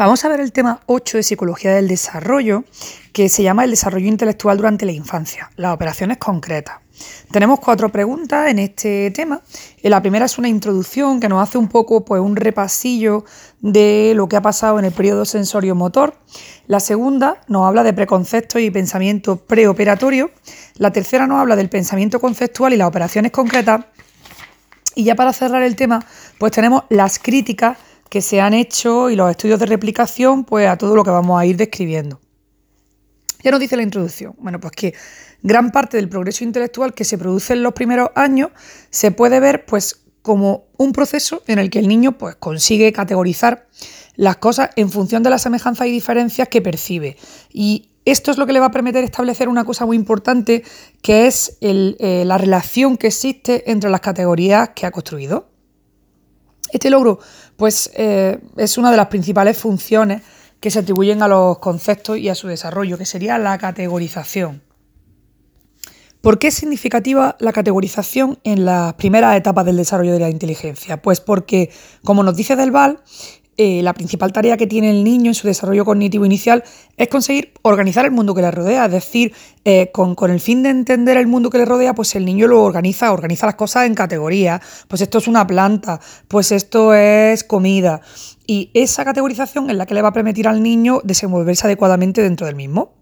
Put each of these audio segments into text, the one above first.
Vamos a ver el tema 8 de Psicología del Desarrollo, que se llama el desarrollo intelectual durante la infancia, las operaciones concretas. Tenemos cuatro preguntas en este tema. La primera es una introducción que nos hace un poco pues, un repasillo de lo que ha pasado en el periodo sensorio-motor. La segunda nos habla de preconceptos y pensamiento preoperatorio. La tercera nos habla del pensamiento conceptual y las operaciones concretas. Y ya para cerrar el tema, pues tenemos las críticas que se han hecho y los estudios de replicación pues a todo lo que vamos a ir describiendo. Ya nos dice la introducción. Bueno, pues que gran parte del progreso intelectual que se produce en los primeros años se puede ver pues como un proceso en el que el niño pues consigue categorizar las cosas en función de las semejanzas y diferencias que percibe. Y esto es lo que le va a permitir establecer una cosa muy importante, que es eh, la relación que existe entre las categorías que ha construido. Este logro, pues, eh, es una de las principales funciones que se atribuyen a los conceptos y a su desarrollo, que sería la categorización. ¿Por qué es significativa la categorización en las primeras etapas del desarrollo de la inteligencia? Pues porque, como nos dice Delval, eh, la principal tarea que tiene el niño en su desarrollo cognitivo inicial es conseguir organizar el mundo que le rodea, es decir, eh, con, el fin de entender el mundo que le rodea, pues el niño lo organiza, organiza las cosas en categorías, pues esto es una planta, pues esto es comida, y esa categorización es la que le va a permitir al niño desenvolverse adecuadamente dentro del mismo.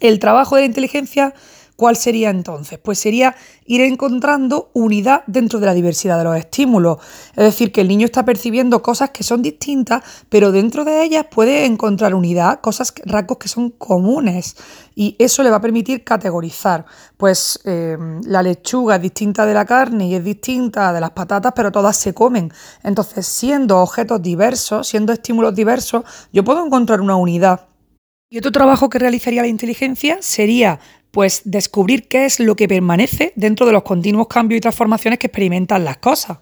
El trabajo de la inteligencia ¿Cuál sería entonces? Pues sería ir encontrando unidad dentro de la diversidad de los estímulos. Es decir, que el niño está percibiendo cosas que son distintas, pero dentro de ellas puede encontrar unidad, cosas, rasgos que son comunes. Y eso le va a permitir categorizar. Pues em, la lechuga es distinta de la carne y es distinta de las patatas, pero todas se comen. Entonces, siendo objetos diversos, siendo estímulos diversos, yo puedo encontrar una unidad. Y otro trabajo que realizaría la inteligencia sería pues descubrir qué es lo que permanece dentro de los continuos cambios y transformaciones que experimentan las cosas.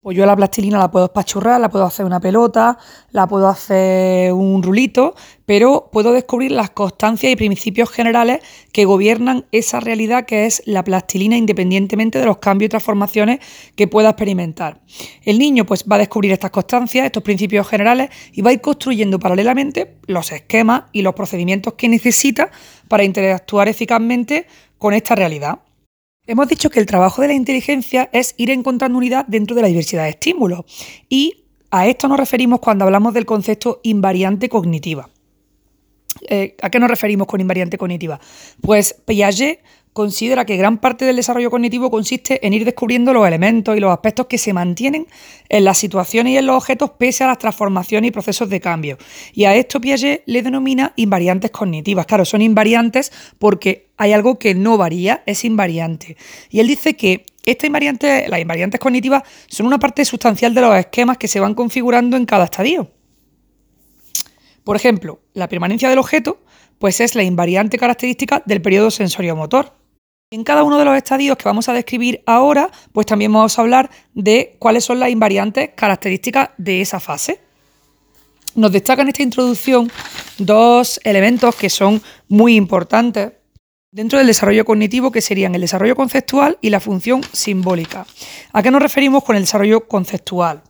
Pues yo la plastilina la puedo espachurrar, la puedo hacer una pelota, la puedo hacer un rulito, pero puedo descubrir las constancias y principios generales que gobiernan esa realidad que es la plastilina independientemente de los cambios y transformaciones que pueda experimentar. El niño pues va a descubrir estas constancias, estos principios generales y va a ir construyendo paralelamente los esquemas y los procedimientos que necesita para interactuar eficazmente con esta realidad. Hemos dicho que el trabajo de la inteligencia es ir encontrando unidad dentro de la diversidad de estímulos y a esto nos referimos cuando hablamos del concepto invariante cognitiva. Eh, ¿A qué nos referimos con invariante cognitiva? Pues Piaget considera que gran parte del desarrollo cognitivo consiste en ir descubriendo los elementos y los aspectos que se mantienen en las situaciones y en los objetos pese a las transformaciones y procesos de cambio. Y a esto Piaget le denomina invariantes cognitivas. Claro, son invariantes porque hay algo que no varía, es invariante. Y él dice que estas invariantes, las invariantes cognitivas son una parte sustancial de los esquemas que se van configurando en cada estadio. Por ejemplo, la permanencia del objeto pues es la invariante característica del periodo sensorio-motor. En cada uno de los estadios que vamos a describir ahora, pues también vamos a hablar de cuáles son las invariantes características de esa fase. Nos destacan en esta introducción dos elementos que son muy importantes dentro del desarrollo cognitivo, que serían el desarrollo conceptual y la función simbólica. ¿A qué nos referimos con el desarrollo conceptual?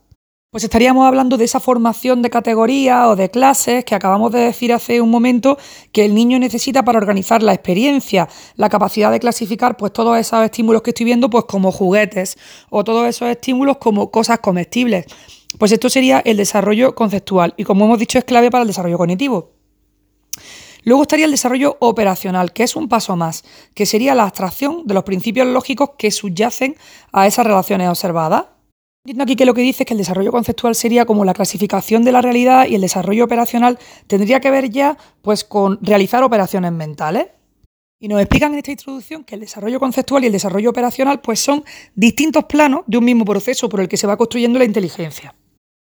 Pues estaríamos hablando de esa formación de categorías o de clases que acabamos de decir hace un momento que el niño necesita para organizar la experiencia, la capacidad de clasificar pues todos esos estímulos que estoy viendo pues como juguetes o todos esos estímulos como cosas comestibles. Pues esto sería el desarrollo conceptual y como hemos dicho es clave para el desarrollo cognitivo. Luego estaría el desarrollo operacional, que es un paso más, que sería la abstracción de los principios lógicos que subyacen a esas relaciones observadas Entiendo aquí que lo que dice es que el desarrollo conceptual sería como la clasificación de la realidad y el desarrollo operacional tendría que ver ya pues con realizar operaciones mentales. Y nos explican en esta introducción que el desarrollo conceptual y el desarrollo operacional pues son distintos planos de un mismo proceso por el que se va construyendo la inteligencia.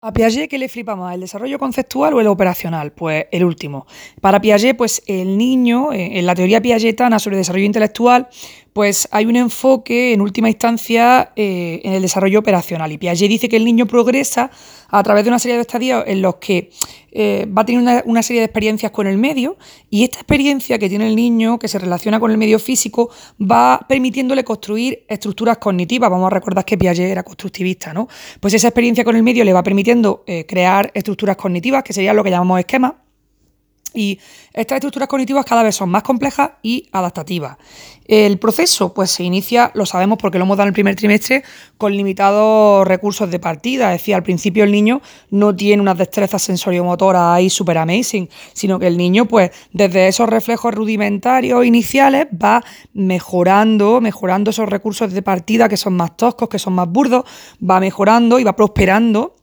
¿A Piaget qué le flipa más, el desarrollo conceptual o el operacional? Pues el último. Para Piaget, pues el niño, eh, en la teoría piagetana sobre desarrollo intelectual, pues hay un enfoque en última instancia eh, en el desarrollo operacional. Y Piaget dice que el niño progresa a través de una serie de estadios en los que eh, va a tener una, serie de experiencias con el medio y esta experiencia que tiene el niño, que se relaciona con el medio físico, va permitiéndole construir estructuras cognitivas. Vamos a recordar que Piaget era constructivista, ¿no? Pues esa experiencia con el medio le va permitiendo eh, crear estructuras cognitivas, que sería lo que llamamos esquemas y estas estructuras cognitivas cada vez son más complejas y adaptativas. El proceso pues se inicia, lo sabemos porque lo hemos dado en el primer trimestre, con limitados recursos de partida. Es decir, al principio el niño no tiene unas destrezas sensoriomotoras ahí super amazing, sino que el niño pues desde esos reflejos rudimentarios iniciales va mejorando, mejorando esos recursos de partida que son más toscos, que son más burdos, va mejorando y va prosperando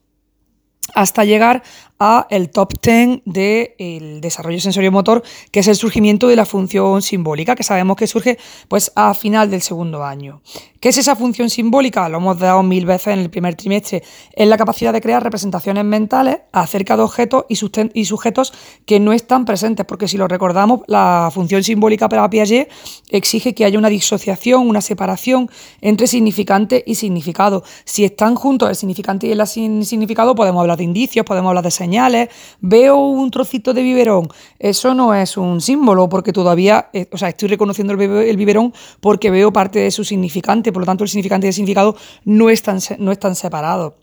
hasta llegar a el top 10 del desarrollo sensorio-motor, que es el surgimiento de la función simbólica, que sabemos que surge pues, a final del segundo año. ¿Qué es esa función simbólica? Lo hemos dado mil veces en el primer trimestre. Es la capacidad de crear representaciones mentales acerca de objetos y, y sujetos que no están presentes, porque si lo recordamos, la función simbólica para Piaget exige que haya una disociación, una separación entre significante y significado. Si están juntos el significante y el significado, podemos hablar de indicios, podemos hablar de veo un trocito de biberón, eso no es un símbolo porque todavía, eh, o sea, estoy reconociendo el, biberón porque veo parte de su significante, por lo tanto el significante y el significado no están, no están separados.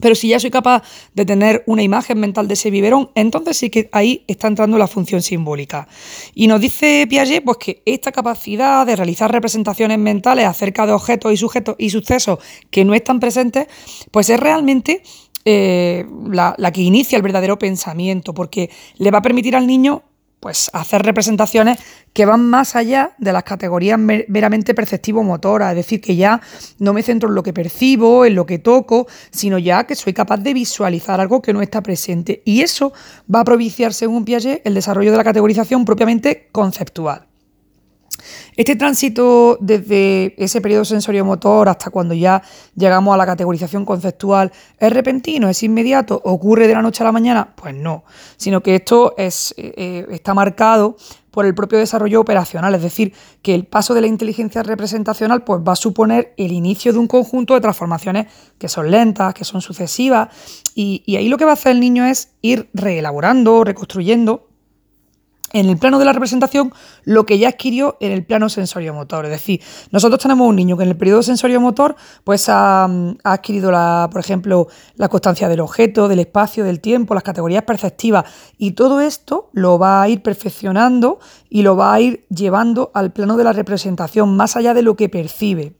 Pero si ya soy capaz de tener una imagen mental de ese biberón, entonces sí que ahí está entrando la función simbólica. Y nos dice Piaget pues, que esta capacidad de realizar representaciones mentales acerca de objetos y sujetos y sucesos que no están presentes, pues es realmente eh, la, que inicia el verdadero pensamiento, porque le va a permitir al niño pues hacer representaciones que van más allá de las categorías meramente perceptivo-motoras, es decir, que ya no me centro en lo que percibo, en lo que toco, sino ya que soy capaz de visualizar algo que no está presente. Y eso va a propiciar, según Piaget, el desarrollo de la categorización propiamente conceptual. Este tránsito desde ese periodo sensorio-motor hasta cuando ya llegamos a la categorización conceptual es repentino, es inmediato, ocurre de la noche a la mañana, pues no, sino que esto es, eh, eh, está marcado por el propio desarrollo operacional, es decir, que el paso de la inteligencia representacional pues, va a suponer el inicio de un conjunto de transformaciones que son lentas, que son sucesivas, y, y ahí lo que va a hacer el niño es ir reelaborando, reconstruyendo en el plano de la representación lo que ya adquirió en el plano sensorio-motor. Es decir, nosotros tenemos un niño que en el periodo sensorio-motor pues ha, adquirido, la, por ejemplo, la constancia del objeto, del espacio, del tiempo, las categorías perceptivas y todo esto lo va a ir perfeccionando y lo va a ir llevando al plano de la representación más allá de lo que percibe.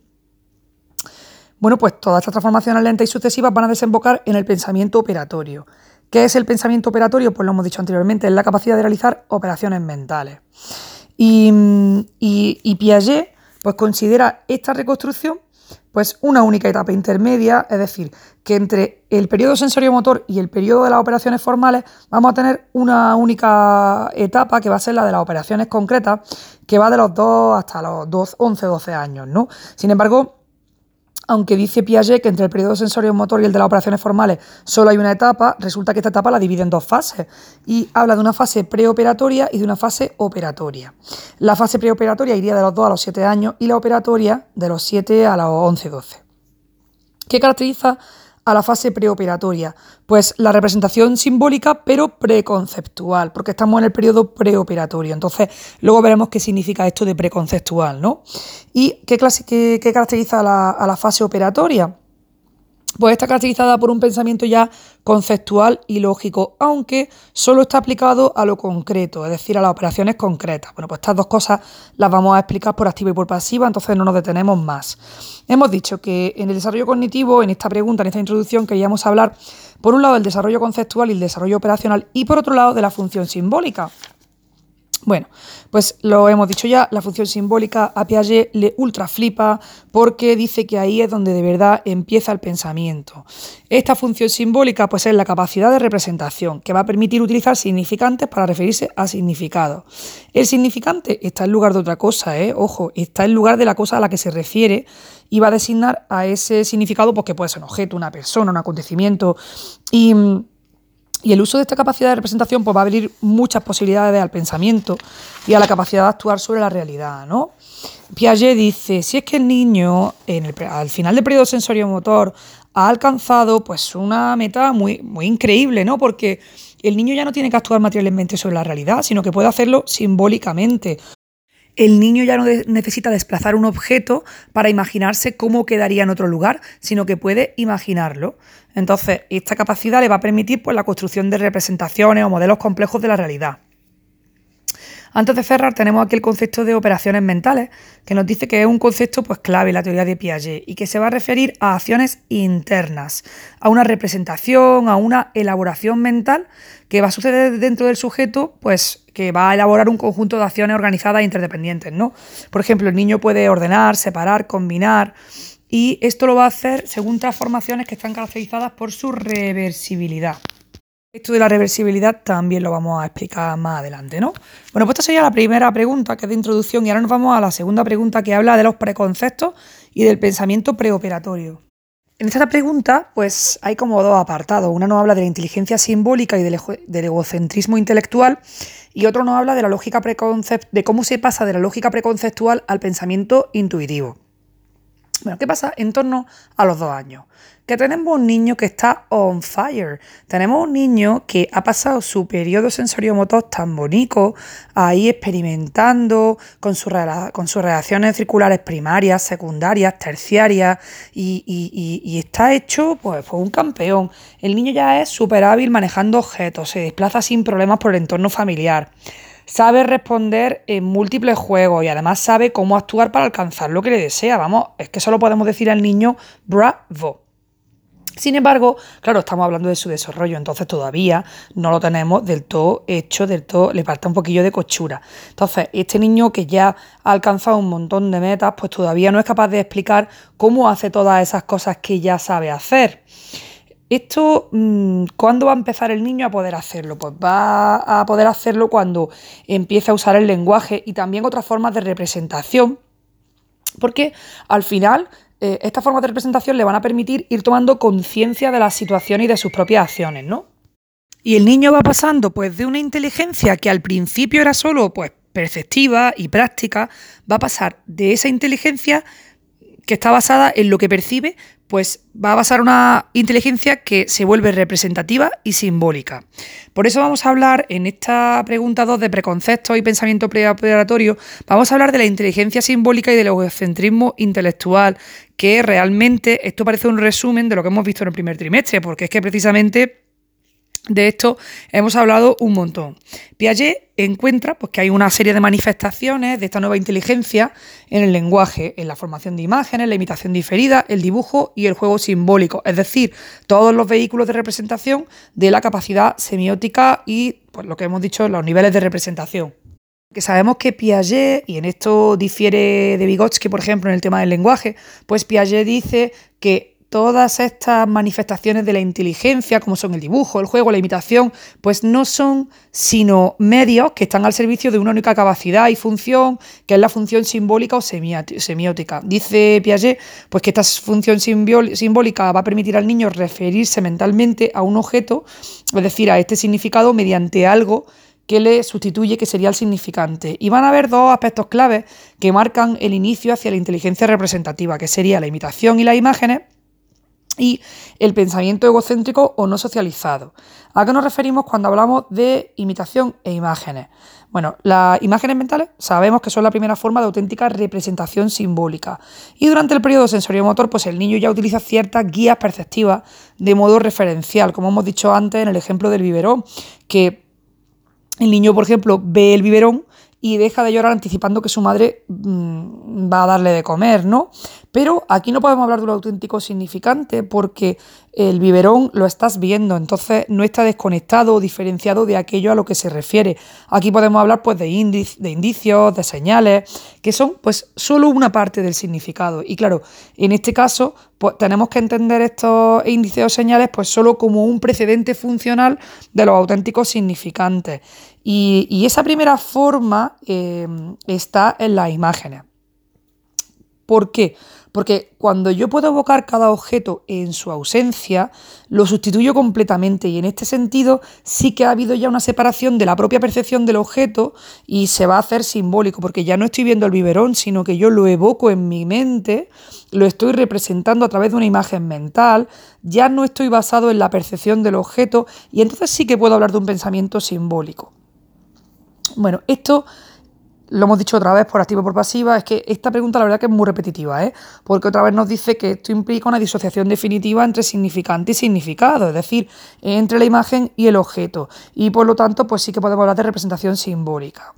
Bueno, pues todas estas transformaciones lentas y sucesivas van a desembocar en el pensamiento operatorio. ¿Qué es el pensamiento operatorio? Pues lo hemos dicho anteriormente, es la capacidad de realizar operaciones mentales. Y, Piaget pues, considera esta reconstrucción pues, una única etapa intermedia, es decir, que entre el periodo sensorio-motor y el periodo de las operaciones formales vamos a tener una única etapa que va a ser la de las operaciones concretas, que va de los 2 hasta los 11, 12 años. ¿no? Sin embargo, aunque dice Piaget que entre el periodo sensorio-motor y el de las operaciones formales solo hay una etapa, resulta que esta etapa la divide en dos fases y habla de una fase preoperatoria y de una fase operatoria. La fase preoperatoria iría de los 2 a los 7 años y la operatoria de los 7 a los 11-12. ¿Qué caracteriza a la fase preoperatoria? Pues la representación simbólica, pero preconceptual, porque estamos en el periodo preoperatorio. Entonces, luego veremos qué significa esto de preconceptual, ¿no? ¿Y qué, clase, qué, caracteriza a la fase operatoria? Pues está caracterizada por un pensamiento ya conceptual y lógico, aunque solo está aplicado a lo concreto, es decir, a las operaciones concretas. Bueno, pues estas dos cosas las vamos a explicar por activa y por pasiva, entonces no nos detenemos más. Hemos dicho que en el desarrollo cognitivo, en esta pregunta, en esta introducción, queríamos hablar, por un lado, del desarrollo conceptual y el desarrollo operacional, y por otro lado, de la función simbólica. Bueno, pues lo hemos dicho ya, la función simbólica a Piaget le ultra flipa porque dice que ahí es donde de verdad empieza el pensamiento. Esta función simbólica pues es la capacidad de representación que va a permitir utilizar significantes para referirse a significados. El significante está en lugar de otra cosa, ¿eh? ojo, está en lugar de la cosa a la que se refiere y va a designar a ese significado porque puede ser un objeto, una persona, un acontecimiento y y el uso de esta capacidad de representación pues, va a abrir muchas posibilidades al pensamiento y a la capacidad de actuar sobre la realidad. ¿no? Piaget dice, si es que el niño al final del periodo sensorio-motor ha alcanzado pues una meta muy, muy increíble, ¿no? Porque el niño ya no tiene que actuar materialmente sobre la realidad, sino que puede hacerlo simbólicamente. El niño ya no necesita desplazar un objeto para imaginarse cómo quedaría en otro lugar, sino que puede imaginarlo. Entonces, esta capacidad le va a permitir pues, la construcción de representaciones o modelos complejos de la realidad. Antes de cerrar, tenemos aquí el concepto de operaciones mentales, que nos dice que es un concepto pues, clave en la teoría de Piaget y que se va a referir a acciones internas, a una representación, a una elaboración mental que va a suceder dentro del sujeto, pues que va a elaborar un conjunto de acciones organizadas e interdependientes, ¿no? Por ejemplo, el niño puede ordenar, separar, combinar, y esto lo va a hacer según transformaciones que están caracterizadas por su reversibilidad. Esto de la reversibilidad también lo vamos a explicar más adelante, ¿no? Bueno, pues esta sería la primera pregunta que es de introducción y ahora nos vamos a la segunda pregunta que habla de los preconceptos y del pensamiento preoperatorio. En esta pregunta, pues hay como dos apartados. Una nos habla de la inteligencia simbólica y del, egocentrismo intelectual y otro nos habla de la lógica de cómo se pasa de la lógica preconceptual al pensamiento intuitivo. Bueno, ¿qué pasa en torno a los dos años? Que tenemos un niño que está on fire. Tenemos un niño que ha pasado su periodo sensorio-motor tan bonito, ahí experimentando con, con sus reacciones circulares primarias, secundarias, terciarias, y, está hecho pues, un campeón. El niño ya es súper hábil manejando objetos, se desplaza sin problemas por el entorno familiar sabe responder en múltiples juegos y además sabe cómo actuar para alcanzar lo que le desea. Vamos, es que solo podemos decir al niño bravo. Sin embargo, claro, estamos hablando de su desarrollo, entonces todavía no lo tenemos del todo hecho, del todo, le falta un poquillo de cochura. Entonces, este niño que ya ha alcanzado un montón de metas, pues todavía no es capaz de explicar cómo hace todas esas cosas que ya sabe hacer. Esto, mm, ¿cuándo va a empezar el niño a poder hacerlo? Pues va a poder hacerlo cuando empiece a usar el lenguaje y también otras formas de representación, porque al final eh, estas formas de representación le van a permitir ir tomando conciencia de la situación y de sus propias acciones, ¿no? Y el niño va pasando pues de una inteligencia que al principio era solo pues perceptiva y práctica, va a pasar de esa inteligencia que está basada en lo que percibe, pues va a basar una inteligencia que se vuelve representativa y simbólica. Por eso vamos a hablar en esta pregunta 2 de preconceptos y pensamiento preoperatorio, vamos a hablar de la inteligencia simbólica y del egocentrismo intelectual, que realmente esto parece un resumen de lo que hemos visto en el primer trimestre, porque es que precisamente de esto hemos hablado un montón. Piaget encuentra pues, que hay una serie de manifestaciones de esta nueva inteligencia en el lenguaje, en la formación de imágenes, la imitación diferida, el dibujo y el juego simbólico, es decir, todos los vehículos de representación de la capacidad semiótica y pues, lo que hemos dicho, los niveles de representación. Que sabemos que Piaget, y en esto difiere de Vygotsky, por ejemplo, en el tema del lenguaje, pues Piaget dice que todas estas manifestaciones de la inteligencia, como son el dibujo, el juego, la imitación, pues no son sino medios que están al servicio de una única capacidad y función, que es la función simbólica o semiótica. Dice Piaget pues que esta función simbólica va a permitir al niño referirse mentalmente a un objeto, es decir, a este significado mediante algo que le sustituye, que sería el significante. Y van a haber dos aspectos claves que marcan el inicio hacia la inteligencia representativa, que sería la imitación y las imágenes, y el pensamiento egocéntrico o no socializado. ¿A qué nos referimos cuando hablamos de imitación e imágenes? Bueno, las imágenes mentales sabemos que son la primera forma de auténtica representación simbólica. Y durante el periodo sensorio-motor, pues el niño ya utiliza ciertas guías perceptivas de modo referencial, como hemos dicho antes en el ejemplo del biberón, que el niño, por ejemplo, ve el biberón y deja de llorar anticipando que su madre mm, va a darle de comer, ¿no? Pero aquí no podemos hablar de un auténtico significante porque el biberón lo estás viendo, entonces no está desconectado o diferenciado de aquello a lo que se refiere. Aquí podemos hablar pues de, indicios, de señales, que son pues solo una parte del significado. Y claro, en este caso pues tenemos que entender estos índices o señales pues solo como un precedente funcional de los auténticos significantes. Y, esa primera forma eh, está en las imágenes. ¿Por qué? Porque cuando yo puedo evocar cada objeto en su ausencia, lo sustituyo completamente y en este sentido sí que ha habido ya una separación de la propia percepción del objeto y se va a hacer simbólico, porque ya no estoy viendo el biberón, sino que yo lo evoco en mi mente, lo estoy representando a través de una imagen mental, ya no estoy basado en la percepción del objeto y entonces sí que puedo hablar de un pensamiento simbólico. Bueno, esto lo hemos dicho otra vez por activa o por pasiva, es que esta pregunta la verdad que es muy repetitiva, ¿eh? porque otra vez nos dice que esto implica una disociación definitiva entre significante y significado, es decir, entre la imagen y el objeto, y por lo tanto pues sí que podemos hablar de representación simbólica.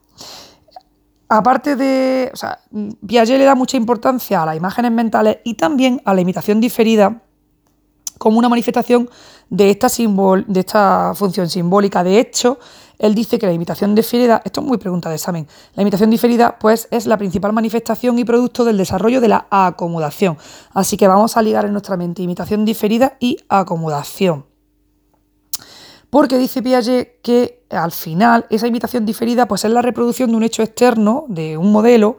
Aparte de, o sea, Piaget le da mucha importancia a las imágenes mentales y también a la imitación diferida como una manifestación de esta, de esta función simbólica. De hecho, él dice que la imitación diferida, esto es muy pregunta de examen, la imitación diferida pues es la principal manifestación y producto del desarrollo de la acomodación. Así que vamos a ligar en nuestra mente imitación diferida y acomodación. Porque dice Piaget que al final esa imitación diferida pues es la reproducción de un hecho externo, de un modelo,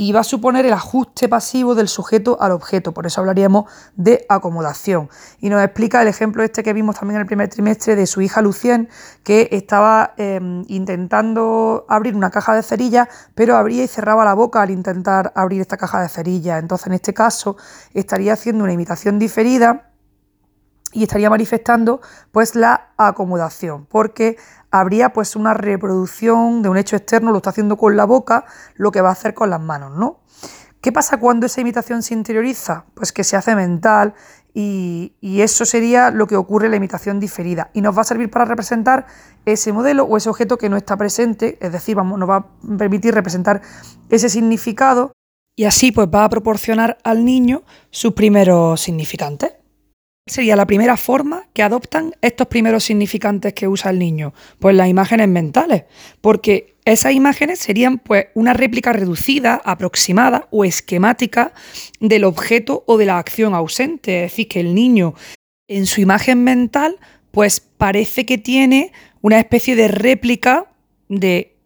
y va a suponer el ajuste pasivo del sujeto al objeto. Por eso hablaríamos de acomodación. Y nos explica el ejemplo este que vimos también en el primer trimestre de su hija Lucien, que estaba em, intentando abrir una caja de cerillas, pero abría y cerraba la boca al intentar abrir esta caja de cerillas. Entonces, en este caso, estaría haciendo una imitación diferida y estaría manifestando pues la acomodación, porque habría pues una reproducción de un hecho externo, lo está haciendo con la boca, lo que va a hacer con las manos, ¿no? ¿Qué pasa cuando esa imitación se interioriza? Pues que se hace mental y, eso sería lo que ocurre en la imitación diferida y nos va a servir para representar ese modelo o ese objeto que no está presente, es decir, vamos, nos va a permitir representar ese significado y así pues va a proporcionar al niño sus primeros significantes sería la primera forma que adoptan estos primeros significantes que usa el niño? Pues las imágenes mentales, porque esas imágenes serían pues una réplica reducida, aproximada o esquemática del objeto o de la acción ausente, es decir, que el niño en su imagen mental pues parece que tiene una especie de réplica de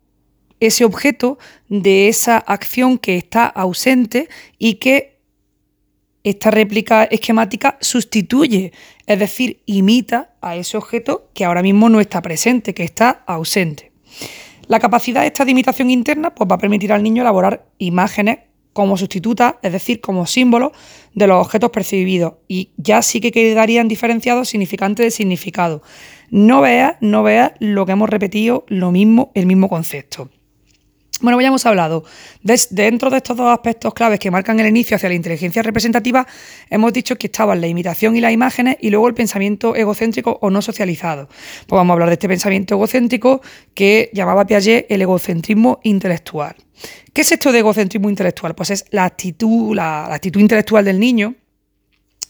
ese objeto, de esa acción que está ausente y que esta réplica esquemática sustituye, es decir, imita a ese objeto que ahora mismo no está presente, que está ausente. La capacidad esta de imitación interna pues, va a permitir al niño elaborar imágenes como sustitutas, es decir, como símbolos de los objetos percibidos, y ya sí que quedarían diferenciados significante de significado. No veas, no veas lo que hemos repetido, lo mismo, el mismo concepto. Bueno, ya hemos hablado. dentro de estos dos aspectos claves que marcan el inicio hacia la inteligencia representativa, hemos dicho que estaban la imitación y las imágenes y luego el pensamiento egocéntrico o no socializado. Pues vamos a hablar de este pensamiento egocéntrico que llamaba Piaget el egocentrismo intelectual. ¿Qué es esto de egocentrismo intelectual? Pues es la actitud, la actitud intelectual del niño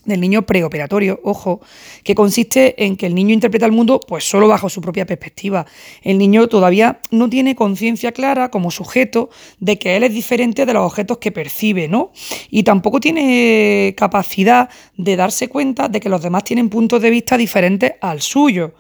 del niño preoperatorio, ojo, que consiste en que el niño interpreta el mundo pues solo bajo su propia perspectiva. El niño todavía no tiene conciencia clara como sujeto de que él es diferente de los objetos que percibe, ¿no? Y tampoco tiene capacidad de darse cuenta de que los demás tienen puntos de vista diferentes al suyo.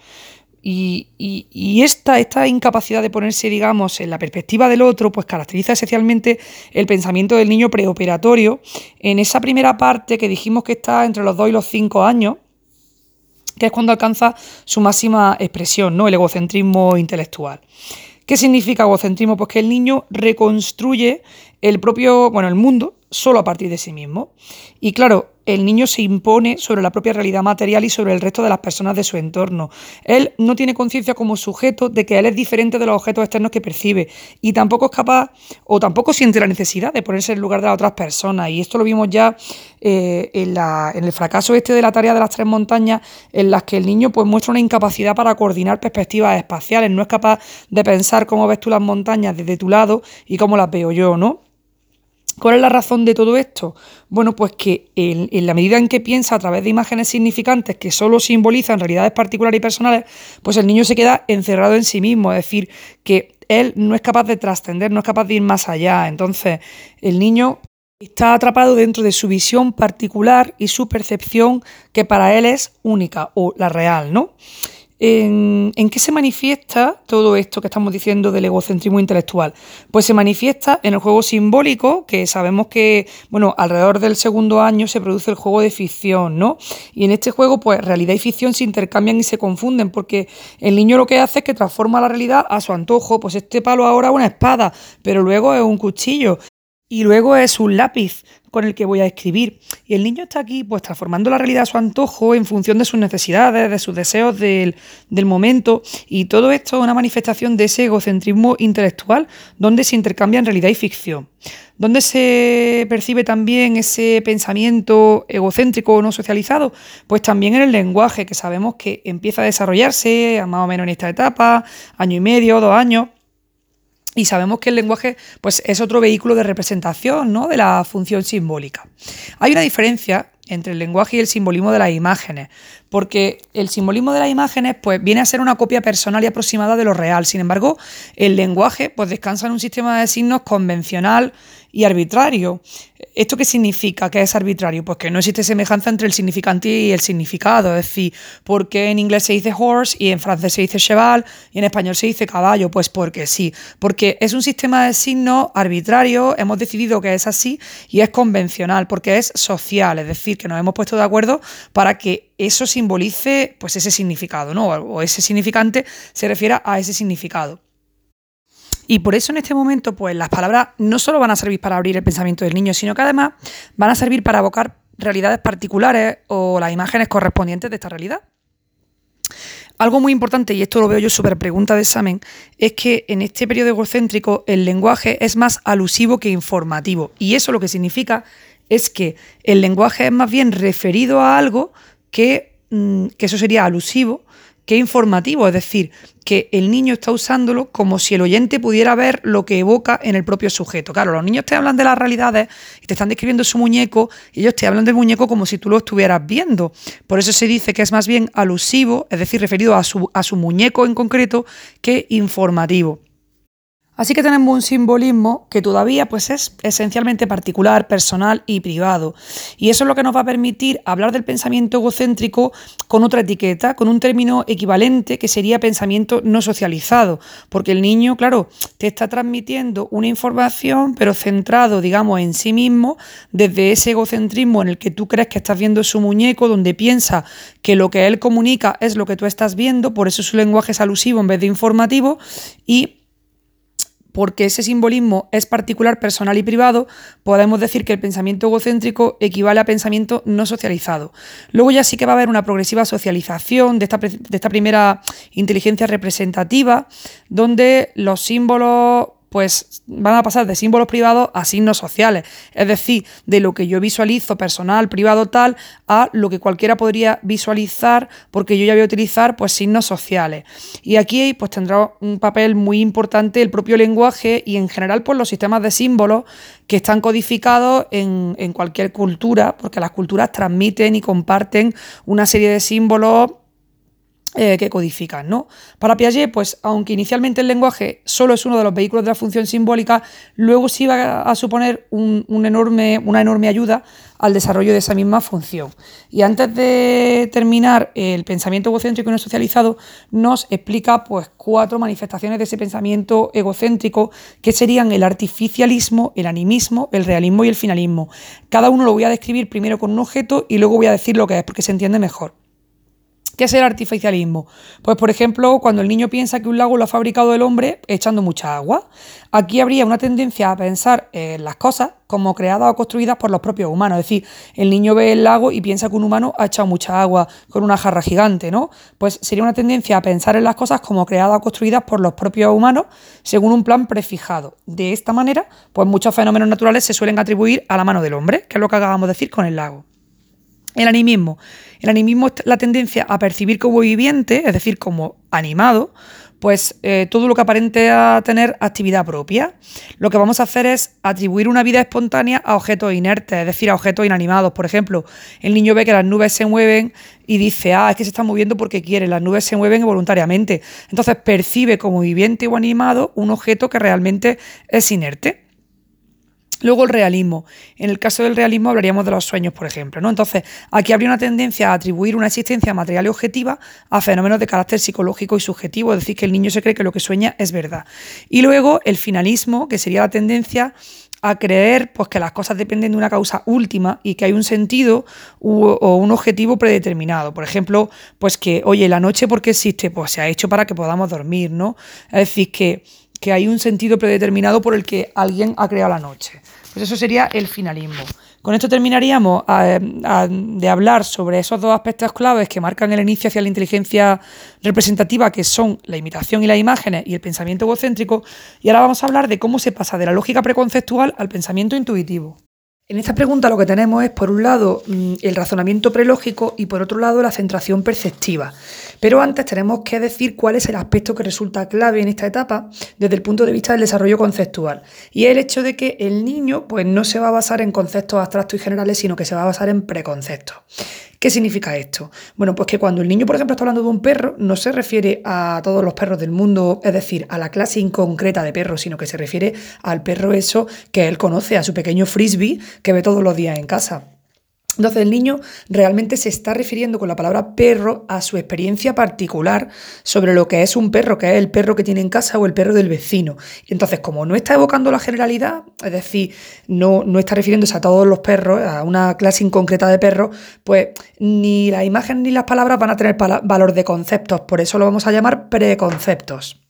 Y, esta, esta, incapacidad de ponerse, digamos, en la perspectiva del otro, pues caracteriza esencialmente el pensamiento del niño preoperatorio en esa primera parte que dijimos que está entre los 2 y los 5 años, que es cuando alcanza su máxima expresión, ¿no? El egocentrismo intelectual. ¿Qué significa egocentrismo? Pues que el niño reconstruye el propio, bueno, el mundo solo a partir de sí mismo. Y claro, el niño se impone sobre la propia realidad material y sobre el resto de las personas de su entorno. Él no tiene conciencia como sujeto de que él es diferente de los objetos externos que percibe y tampoco es capaz o tampoco siente la necesidad de ponerse en el lugar de las otras personas. Y esto lo vimos ya eh, en, en, el fracaso este de la tarea de las tres montañas, en las que el niño pues, muestra una incapacidad para coordinar perspectivas espaciales, no es capaz de pensar cómo ves tú las montañas desde tu lado y cómo las veo yo, ¿no? ¿Cuál es la razón de todo esto? Bueno, pues que en, la medida en que piensa a través de imágenes significantes que solo simbolizan realidades particulares y personales, pues el niño se queda encerrado en sí mismo, es decir, que él no es capaz de trascender, no es capaz de ir más allá. Entonces, el niño está atrapado dentro de su visión particular y su percepción que para él es única o la real, ¿no? ¿En, qué se manifiesta todo esto que estamos diciendo del egocentrismo intelectual? Pues se manifiesta en el juego simbólico, que sabemos que, bueno, alrededor del segundo año se produce el juego de ficción, ¿no? Y en este juego, pues realidad y ficción se intercambian y se confunden, porque el niño lo que hace es que transforma la realidad a su antojo, pues este palo ahora es una espada, pero luego es un cuchillo. Y luego es un lápiz con el que voy a escribir. Y el niño está aquí pues transformando la realidad a su antojo en función de sus necesidades, de sus deseos del, momento. Y todo esto es una manifestación de ese egocentrismo intelectual donde se intercambian realidad y ficción. ¿Dónde se percibe también ese pensamiento egocéntrico o no socializado? Pues también en el lenguaje, que sabemos que empieza a desarrollarse más o menos en esta etapa, año y medio, dos años. Y sabemos que el lenguaje pues, es otro vehículo de representación ¿no? de la función simbólica. Hay una diferencia entre el lenguaje y el simbolismo de las imágenes, porque el simbolismo de las imágenes pues, viene a ser una copia personal y aproximada de lo real. Sin embargo, el lenguaje pues, descansa en un sistema de signos convencional y arbitrario. ¿Esto qué significa que es arbitrario? Pues que no existe semejanza entre el significante y el significado. Es decir, ¿por qué en inglés se dice horse y en francés se dice cheval y en español se dice caballo? Pues porque sí. Porque es un sistema de signos arbitrario, hemos decidido que es así y es convencional, porque es social. Es decir, que nos hemos puesto de acuerdo para que eso simbolice pues ese significado, ¿no? O ese significante se refiera a ese significado. Y por eso en este momento, pues las palabras no solo van a servir para abrir el pensamiento del niño, sino que además van a servir para evocar realidades particulares o las imágenes correspondientes de esta realidad. Algo muy importante, y esto lo veo yo súper pregunta de examen, es que en este periodo egocéntrico el lenguaje es más alusivo que informativo. Y eso lo que significa es que el lenguaje es más bien referido a algo que, mm, que eso sería alusivo, que informativo, es decir, que el niño está usándolo como si el oyente pudiera ver lo que evoca en el propio sujeto. Claro, los niños te hablan de las realidades y te están describiendo su muñeco y ellos te hablan del muñeco como si tú lo estuvieras viendo. Por eso se dice que es más bien alusivo, es decir, referido a su, a su muñeco en concreto, que informativo. Así que tenemos un simbolismo que todavía pues, es esencialmente particular, personal y privado. Y eso es lo que nos va a permitir hablar del pensamiento egocéntrico con otra etiqueta, con un término equivalente que sería pensamiento no socializado. Porque el niño, claro, te está transmitiendo una información, pero centrado, digamos, en sí mismo, desde ese egocentrismo en el que tú crees que estás viendo su muñeco, donde piensa que lo que él comunica es lo que tú estás viendo, por eso su lenguaje es alusivo en vez de informativo. Y porque ese simbolismo es particular, personal y privado, podemos decir que el pensamiento egocéntrico equivale a pensamiento no socializado. Luego ya sí que va a haber una progresiva socialización de esta, de esta primera inteligencia representativa, donde los símbolos pues van a pasar de símbolos privados a signos sociales. Es decir, de lo que yo visualizo personal, privado, tal, a lo que cualquiera podría visualizar porque yo ya voy a utilizar pues signos sociales. Y aquí pues tendrá un papel muy importante el propio lenguaje y en general pues los sistemas de símbolos que están codificados en, en cualquier cultura, porque las culturas transmiten y comparten una serie de símbolos eh, que codifican. ¿no? Para Piaget, pues, aunque inicialmente el lenguaje solo es uno de los vehículos de la función simbólica, luego sí va a suponer una enorme ayuda al desarrollo de esa misma función. Y antes de terminar, el pensamiento egocéntrico y no socializado nos explica pues, cuatro manifestaciones de ese pensamiento egocéntrico que serían el artificialismo, el animismo, el realismo y el finalismo. Cada uno lo voy a describir primero con un objeto y luego voy a decir lo que es porque se entiende mejor. ¿Qué es el artificialismo? Pues, por ejemplo, cuando el niño piensa que un lago lo ha fabricado el hombre echando mucha agua. Aquí habría una tendencia a pensar en las cosas como creadas o construidas por los propios humanos. Es decir, el niño ve el lago y piensa que un humano ha echado mucha agua con una jarra gigante, ¿no? Pues sería una tendencia a pensar en las cosas como creadas o construidas por los propios humanos según un plan prefijado. De esta manera, pues muchos fenómenos naturales se suelen atribuir a la mano del hombre, que es lo que acabamos de decir con el lago. El animismo. El animismo es la tendencia a percibir como viviente, es decir, como animado, pues eh, todo lo que aparente a tener actividad propia. Lo que vamos a hacer es atribuir una vida espontánea a objetos inertes, es decir, a objetos inanimados. Por ejemplo, el niño ve que las nubes se mueven y dice, ah, es que se están moviendo porque quiere, las nubes se mueven voluntariamente. Entonces percibe como viviente o animado un objeto que realmente es inerte. Luego el realismo. En el caso del realismo hablaríamos de los sueños, por ejemplo. ¿no? Entonces, aquí habría una tendencia a atribuir una existencia material y objetiva a fenómenos de carácter psicológico y subjetivo, es decir, que el niño se cree que lo que sueña es verdad. Y luego el finalismo, que sería la tendencia a creer pues, que las cosas dependen de una causa última y que hay un sentido o un objetivo predeterminado. Por ejemplo, pues que, oye, la noche, ¿por qué existe? Pues se ha hecho para que podamos dormir, ¿no? Es decir, que, que hay un sentido predeterminado por el que alguien ha creado la noche. Pues eso sería el finalismo. Con esto terminaríamos de hablar sobre esos dos aspectos claves que marcan el inicio hacia la inteligencia representativa, que son la imitación y las imágenes y el pensamiento egocéntrico. Y ahora vamos a hablar de cómo se pasa de la lógica preconceptual al pensamiento intuitivo. En esta pregunta lo que tenemos es, por un lado, mm, el razonamiento prelógico y por otro lado, la centración perceptiva. Pero antes tenemos que decir cuál es el aspecto que resulta clave en esta etapa desde el punto de vista del desarrollo conceptual. Y es el hecho de que el niño pues, no se va a basar en conceptos abstractos y generales, sino que se va a basar en preconceptos. ¿Qué significa esto? Bueno, pues que cuando el niño, por ejemplo, está hablando de un perro, no se refiere a todos los perros del mundo, es decir, a la clase inconcreta de perros, sino que se refiere al perro eso que él conoce, a su pequeño frisbee que ve todos los días en casa. Entonces el niño realmente se está refiriendo con la palabra perro a su experiencia particular sobre lo que es un perro, que es el perro que tiene en casa o el perro del vecino. Entonces, como no está evocando la generalidad, es decir, no, no está refiriéndose a todos los perros, a una clase inconcreta de perros, pues ni la imagen ni las palabras van a tener valor de conceptos. Por eso lo vamos a llamar preconceptos.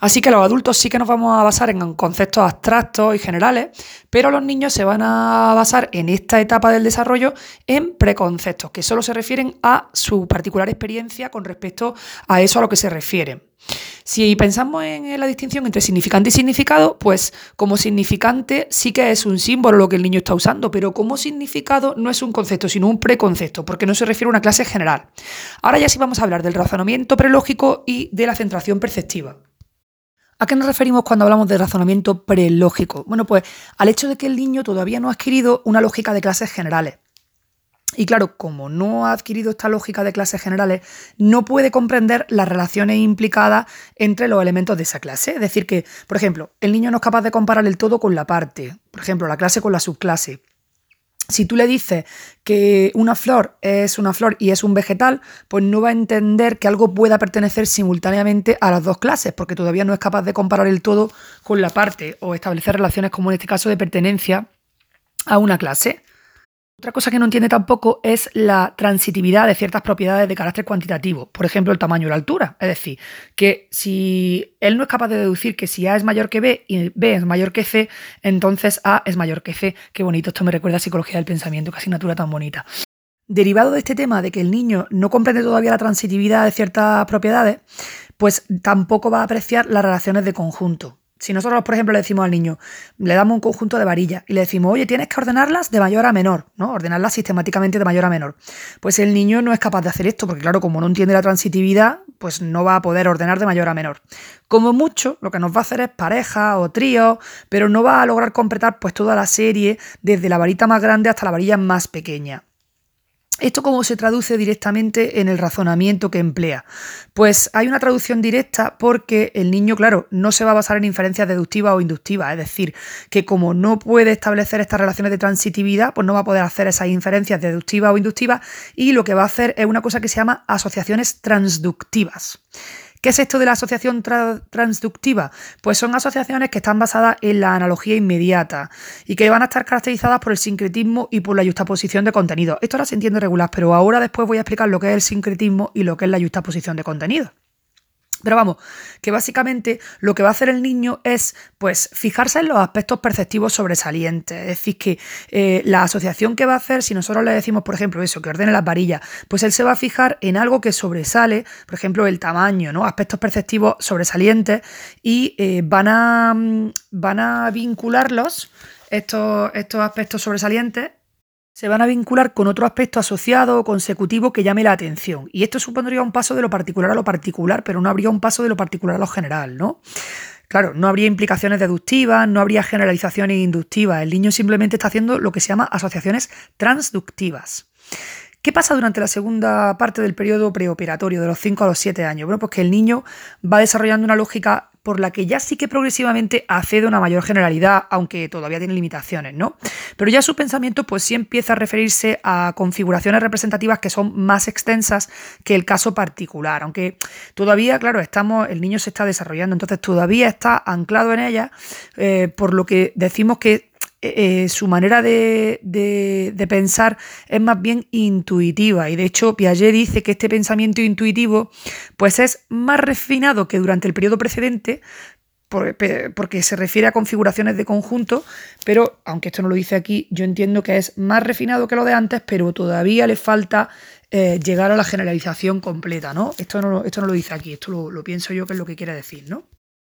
Así que los adultos sí que nos vamos a basar en conceptos abstractos y generales, pero los niños se van a basar en esta etapa del desarrollo en preconceptos, que solo se refieren a su particular experiencia con respecto a eso a lo que se refieren. Si pensamos en la distinción entre significante y significado, pues como significante sí que es un símbolo lo que el niño está usando, pero como significado no es un concepto, sino un preconcepto, porque no se refiere a una clase general. Ahora ya sí vamos a hablar del razonamiento prelógico y de la centración perceptiva. ¿A qué nos referimos cuando hablamos de razonamiento prelógico? Bueno, pues al hecho de que el niño todavía no ha adquirido una lógica de clases generales. Y claro, como no ha adquirido esta lógica de clases generales, no puede comprender las relaciones implicadas entre los elementos de esa clase. Es decir, que, por ejemplo, el niño no es capaz de comparar el todo con la parte, por ejemplo, la clase con la subclase. Si tú le dices que una flor es una flor y es un vegetal, pues no va a entender que algo pueda pertenecer simultáneamente a las dos clases, porque todavía no es capaz de comparar el todo con la parte o establecer relaciones como en este caso de pertenencia a una clase. Otra cosa que no entiende tampoco es la transitividad de ciertas propiedades de carácter cuantitativo, por ejemplo el tamaño y la altura. Es decir, que si él no es capaz de deducir que si A es mayor que B y B es mayor que C, entonces A es mayor que C. Qué bonito, esto me recuerda a psicología del pensamiento, qué asignatura tan bonita. Derivado de este tema de que el niño no comprende todavía la transitividad de ciertas propiedades, pues tampoco va a apreciar las relaciones de conjunto. Si nosotros, por ejemplo, le decimos al niño, le damos un conjunto de varillas y le decimos, oye, tienes que ordenarlas de mayor a menor, ¿no? Ordenarlas sistemáticamente de mayor a menor. Pues el niño no es capaz de hacer esto, porque claro, como no entiende la transitividad, pues no va a poder ordenar de mayor a menor. Como mucho, lo que nos va a hacer es pareja o trío, pero no va a lograr completar pues toda la serie, desde la varita más grande hasta la varilla más pequeña. ¿Esto cómo se traduce directamente en el razonamiento que emplea? Pues hay una traducción directa porque el niño, claro, no se va a basar en inferencias deductivas o inductivas, es decir, que como no puede establecer estas relaciones de transitividad, pues no va a poder hacer esas inferencias deductivas o inductivas y lo que va a hacer es una cosa que se llama asociaciones transductivas. ¿Qué es esto de la asociación transductiva? Pues son asociaciones que están basadas en la analogía inmediata y que van a estar caracterizadas por el sincretismo y por la justaposición de contenido. Esto ahora se entiende regular, pero ahora después voy a explicar lo que es el sincretismo y lo que es la justaposición de contenido. Pero vamos, que básicamente lo que va a hacer el niño es pues fijarse en los aspectos perceptivos sobresalientes. Es decir, que eh, la asociación que va a hacer, si nosotros le decimos, por ejemplo, eso, que ordene las varillas, pues él se va a fijar en algo que sobresale, por ejemplo, el tamaño, ¿no? Aspectos perceptivos sobresalientes, y eh, van, a, mm, van a vincularlos, estos, estos aspectos sobresalientes, se van a vincular con otro aspecto asociado o consecutivo que llame la atención. Y esto supondría un paso de lo particular a lo particular, pero no habría un paso de lo particular a lo general, ¿no? Claro, no habría implicaciones deductivas, no habría generalizaciones inductivas. El niño simplemente está haciendo lo que se llama asociaciones transductivas. ¿Qué pasa durante la segunda parte del periodo preoperatorio, de los 5 a los 7 años? Bueno, pues que el niño va desarrollando una lógica por la que ya sí que progresivamente accede a una mayor generalidad, aunque todavía tiene limitaciones, ¿no? Pero ya su pensamiento pues sí empieza a referirse a configuraciones representativas que son más extensas que el caso particular, aunque todavía, claro, estamos, el niño se está desarrollando, entonces todavía está anclado en ella, eh, por lo que decimos que eh, su manera de, pensar es más bien intuitiva y de hecho Piaget dice que este pensamiento intuitivo pues es más refinado que durante el periodo precedente porque se refiere a configuraciones de conjunto, pero aunque esto no lo dice aquí, yo entiendo que es más refinado que lo de antes, pero todavía le falta eh, llegar a la generalización completa, ¿no? Esto no, esto no lo dice aquí, esto lo, lo pienso yo que es lo que quiere decir, ¿no?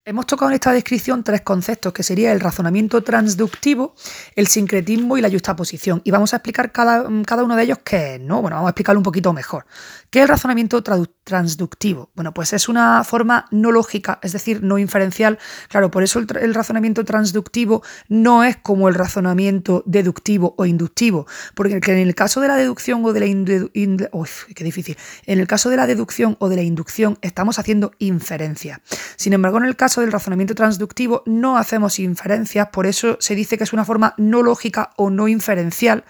Hemos tocado en esta descripción tres conceptos, que sería el razonamiento transductivo, el sincretismo y la justaposición. Y vamos a explicar cada, cada uno de ellos qué es, ¿no? Bueno, vamos a explicarlo un poquito mejor. ¿Qué es el razonamiento transductivo? Bueno, pues es una forma no lógica, es decir, no inferencial. Claro, por eso el, razonamiento transductivo no es como el razonamiento deductivo o inductivo, porque en el caso de la deducción o de la qué difícil. En el caso de la deducción o de la inducción estamos haciendo inferencia. Sin embargo, en el caso del razonamiento transductivo no hacemos inferencias, por eso se dice que es una forma no lógica o no inferencial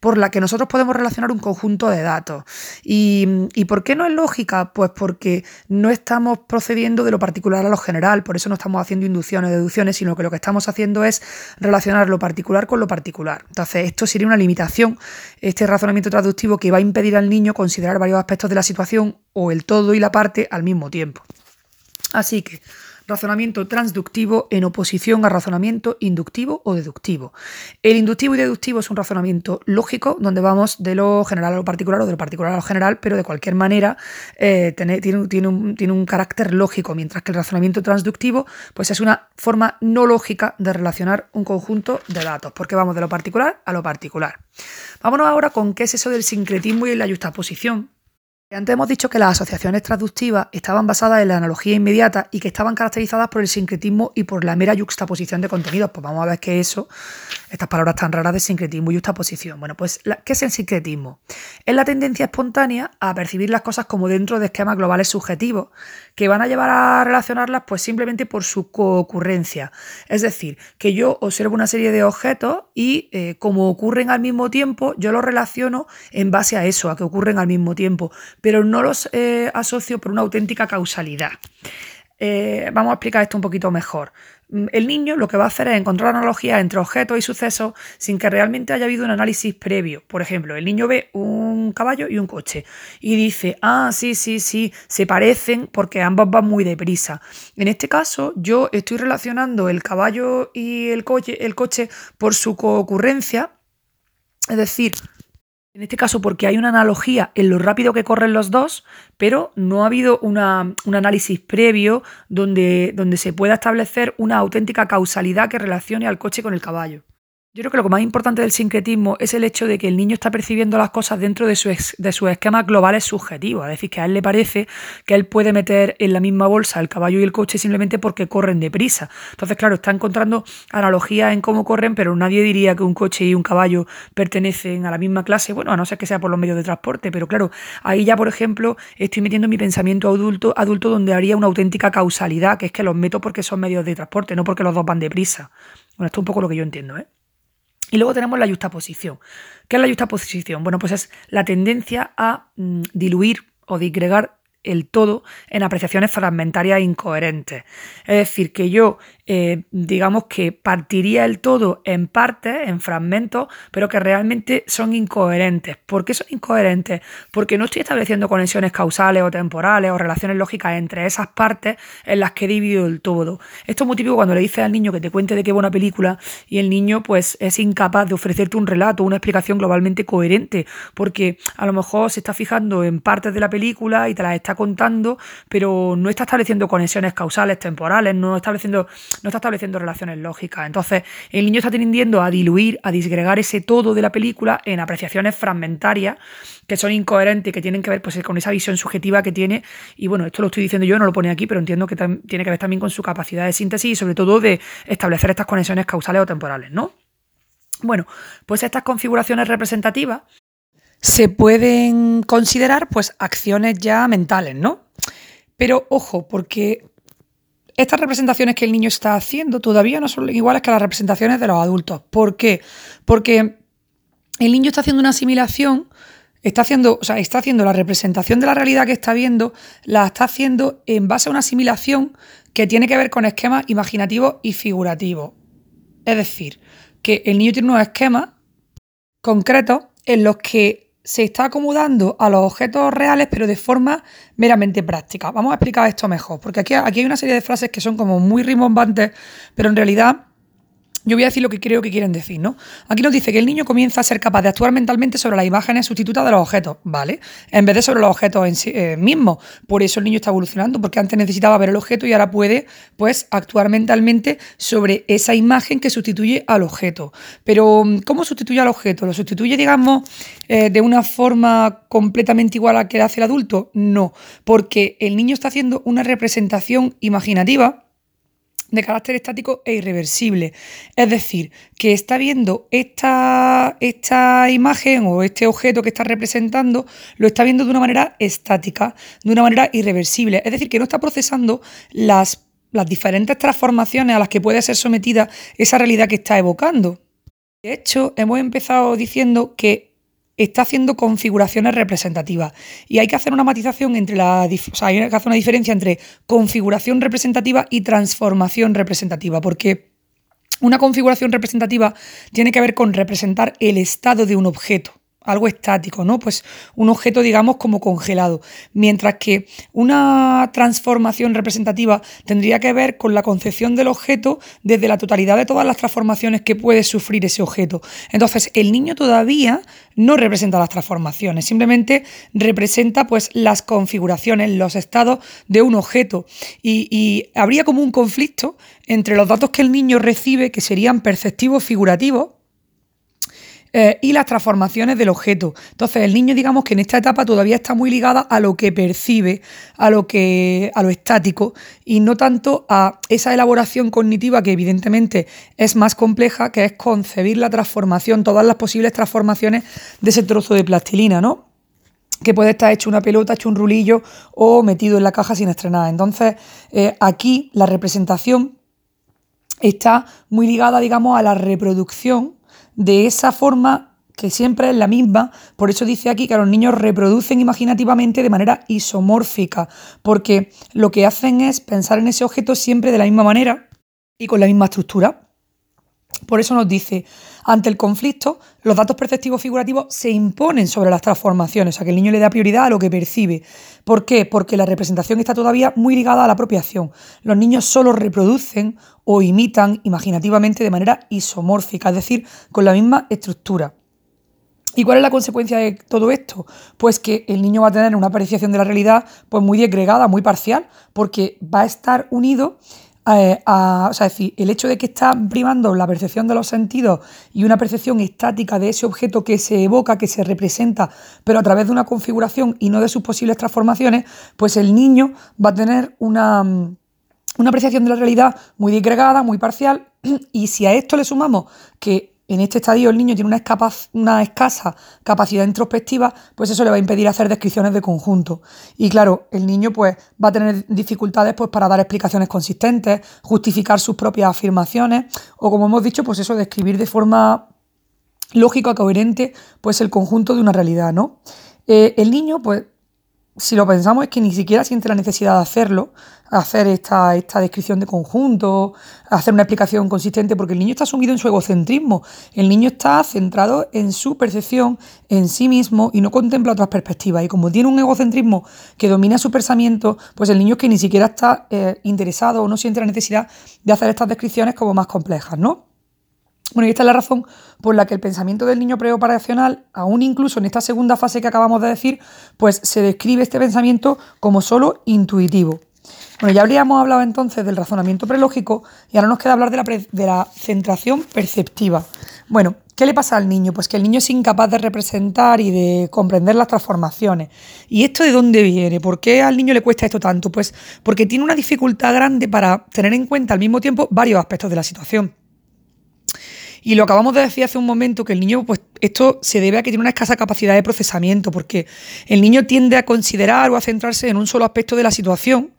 por la que nosotros podemos relacionar un conjunto de datos. ¿Y, por qué no es lógica? Pues porque no estamos procediendo de lo particular a lo general, por eso no estamos haciendo inducciones o deducciones, sino que lo que estamos haciendo es relacionar lo particular con lo particular. Entonces, esto sería una limitación, este razonamiento traductivo que va a impedir al niño considerar varios aspectos de la situación o el todo y la parte al mismo tiempo. Así que razonamiento transductivo en oposición a razonamiento inductivo o deductivo. El inductivo y deductivo es un razonamiento lógico donde vamos de lo general a lo particular o de lo particular a lo general, pero de cualquier manera eh, tiene, un, carácter lógico, mientras que el razonamiento transductivo pues es una forma no lógica de relacionar un conjunto de datos, porque vamos de lo particular a lo particular. Vámonos ahora con qué es eso del sincretismo y la justaposición, antes hemos dicho que las asociaciones traductivas estaban basadas en la analogía inmediata y que estaban caracterizadas por el sincretismo y por la mera yuxtaposición de contenidos. Pues vamos a ver qué es eso, estas palabras tan raras de sincretismo y yuxtaposición. Bueno, pues ¿qué es el sincretismo? Es la tendencia espontánea a percibir las cosas como dentro de esquemas globales subjetivos que van a llevar a relacionarlas pues simplemente por su coocurrencia. Es decir, que yo observo una serie de objetos y eh, como ocurren al mismo tiempo, yo los relaciono en base a eso, a que ocurren al mismo tiempo pero no los eh, asocio por una auténtica causalidad. Eh, vamos a explicar esto un poquito mejor. Mm, el niño lo que va a hacer es encontrar analogías entre objetos y sucesos sin que realmente haya habido un análisis previo. Por ejemplo, el niño ve un caballo y un coche y dice, ah, sí, sí, sí, se parecen porque ambos van muy deprisa. En este caso, yo estoy relacionando el caballo y el coche, el coche por su concurrencia, es decir, en este caso, porque hay una analogía en lo rápido que corren los dos, pero no ha habido un análisis previo donde, donde se pueda establecer una auténtica causalidad que relacione al coche con el caballo. Yo creo que lo más importante del sincretismo es el hecho de que el niño está percibiendo las cosas dentro de, su de sus esquemas globales subjetivos. Es decir, que a él le parece que él puede meter en la misma bolsa el caballo y el coche simplemente porque corren deprisa. Entonces, claro, está encontrando analogías en cómo corren, pero nadie diría que un coche y un caballo pertenecen a la misma clase. Bueno, a no ser que sea por los medios de transporte, pero claro, ahí ya, por ejemplo, estoy metiendo mi pensamiento adulto, adulto donde haría una auténtica causalidad, que es que los meto porque son medios de transporte, no porque los dos van deprisa. Bueno, esto es un poco lo que yo entiendo, ¿eh? Y luego tenemos la justaposición. ¿Qué es la justaposición? Bueno, pues es la tendencia a mm, diluir o disgregar el todo en apreciaciones fragmentarias e incoherentes. Es decir, que yo eh, digamos que partiría el todo en partes, en fragmentos, pero que realmente son incoherentes. ¿Por qué son incoherentes? Porque no estoy estableciendo conexiones causales o temporales o relaciones lógicas entre esas partes en las que he dividido el todo. Esto es muy típico cuando le dices al niño que te cuente de qué va una película y el niño pues es incapaz de ofrecerte un relato, una explicación globalmente coherente, porque a lo mejor se está fijando en partes de la película y te las está contando, pero no está estableciendo conexiones causales, temporales, no está estableciendo no está estableciendo relaciones lógicas. Entonces, el niño está tendiendo a diluir, a disgregar ese todo de la película en apreciaciones fragmentarias que son incoherentes que tienen que ver pues, con esa visión subjetiva que tiene. Y bueno, esto lo estoy diciendo yo, no lo pone aquí, pero entiendo que tiene que ver también con su capacidad de síntesis y sobre todo de establecer estas conexiones causales o temporales, ¿no? Bueno, pues estas configuraciones representativas se pueden considerar pues acciones ya mentales, ¿no? Pero ojo, porque estas representaciones que el niño está haciendo todavía no son iguales que las representaciones de los adultos. ¿Por qué? Porque el niño está haciendo una asimilación, está haciendo, o sea, está haciendo la representación de la realidad que está viendo, la está haciendo en base a una asimilación que tiene que ver con esquemas imaginativos y figurativos. Es decir, que el niño tiene unos esquemas concretos en los que se está acomodando a los objetos reales, pero de forma meramente práctica. Vamos a explicar esto mejor, porque aquí, aquí hay una serie de frases que son como muy rimbombantes, pero en realidad yo voy a decir lo que creo que quieren decir, ¿no? Aquí nos dice que el niño comienza a ser capaz de actuar mentalmente sobre las imágenes sustitutas de los objetos, ¿vale? En vez de sobre los objetos en sí eh, mismos. Por eso el niño está evolucionando, porque antes necesitaba ver el objeto y ahora puede, pues, actuar mentalmente sobre esa imagen que sustituye al objeto. Pero, ¿cómo sustituye al objeto? ¿Lo sustituye, digamos, eh, de una forma completamente igual a la que hace el adulto? No, porque el niño está haciendo una representación imaginativa de carácter estático e irreversible. Es decir, que está viendo esta, esta, imagen o este objeto que está representando, lo está viendo de una manera estática, de una manera irreversible. Es decir, que no está procesando las, las diferentes transformaciones a las que puede ser sometida esa realidad que está evocando. De hecho, hemos empezado diciendo que está haciendo configuraciones representativas. Y hay que hacer una matización entre la. O sea, hay que hacer una diferencia entre configuración representativa y transformación representativa, porque una configuración representativa tiene que ver con representar el estado de un objeto algo estático, ¿no? Pues un objeto, digamos, como congelado. Mientras que una transformación representativa tendría que ver con la concepción del objeto desde la totalidad de todas las transformaciones que puede sufrir ese objeto. Entonces, el niño todavía no representa las transformaciones, simplemente representa pues las configuraciones, los estados de un objeto. Y, y habría como un conflicto entre los datos que el niño recibe, que serían perceptivos figurativos, eh, y las transformaciones del objeto. Entonces, el niño, digamos que en esta etapa todavía está muy ligada a lo que percibe, a lo que, a lo estático, y no tanto a esa elaboración cognitiva que evidentemente es más compleja, que es concebir la transformación, todas las posibles transformaciones de ese trozo de plastilina, ¿no? que puede estar hecho una pelota, hecho un rulillo o metido en la caja sin estrenar. Entonces, eh, aquí la representación está muy ligada, digamos, a la reproducción de esa forma que siempre es la misma, por eso dice aquí que los niños reproducen imaginativamente de manera isomórfica, porque lo que hacen es pensar en ese objeto siempre de la misma manera y con la misma estructura. Por eso nos dice, ante el conflicto, los datos perceptivos figurativos se imponen sobre las transformaciones, o sea que el niño le da prioridad a lo que percibe. ¿Por qué? Porque la representación está todavía muy ligada a la apropiación. Los niños solo reproducen o imitan imaginativamente de manera isomórfica, es decir, con la misma estructura. ¿Y cuál es la consecuencia de todo esto? Pues que el niño va a tener una apreciación de la realidad pues muy desgregada, muy parcial, porque va a estar unido o sea, decir, el hecho de que está primando la percepción de los sentidos y una percepción estática de ese objeto que se evoca, que se representa, pero a través de una configuración y no de sus posibles transformaciones, pues el niño va a tener una, una apreciación de la realidad muy disgregada, muy parcial, y si a esto le sumamos que en este estadio el niño tiene una, escasa capacidad introspectiva, pues eso le va a impedir hacer descripciones de conjunto. Y claro, el niño pues va a tener dificultades pues para dar explicaciones consistentes, justificar sus propias afirmaciones o como hemos dicho, pues eso, describir de forma lógica, coherente, pues el conjunto de una realidad, ¿no? Eh, el niño pues si lo pensamos, es que ni siquiera siente la necesidad de hacerlo, hacer esta, esta descripción de conjunto, hacer una explicación consistente, porque el niño está sumido en su egocentrismo. El niño está centrado en su percepción, en sí mismo, y no contempla otras perspectivas. Y como tiene un egocentrismo que domina su pensamiento, pues el niño es que ni siquiera está eh, interesado o no siente la necesidad de hacer estas descripciones como más complejas, ¿no? Bueno, y esta es la razón por la que el pensamiento del niño preoperacional, aún incluso en esta segunda fase que acabamos de decir, pues se describe este pensamiento como solo intuitivo. Bueno, ya habríamos hablado entonces del razonamiento prelógico y ahora nos queda hablar de la, de la centración perceptiva. Bueno, ¿qué le pasa al niño? Pues que el niño es incapaz de representar y de comprender las transformaciones. ¿Y esto de dónde viene? ¿Por qué al niño le cuesta esto tanto? Pues porque tiene una dificultad grande para tener en cuenta al mismo tiempo varios aspectos de la situación. Y lo acabamos de decir hace un momento que el niño, pues esto se debe a que tiene una escasa capacidad de procesamiento, porque el niño tiende a considerar o a centrarse en un solo aspecto de la situación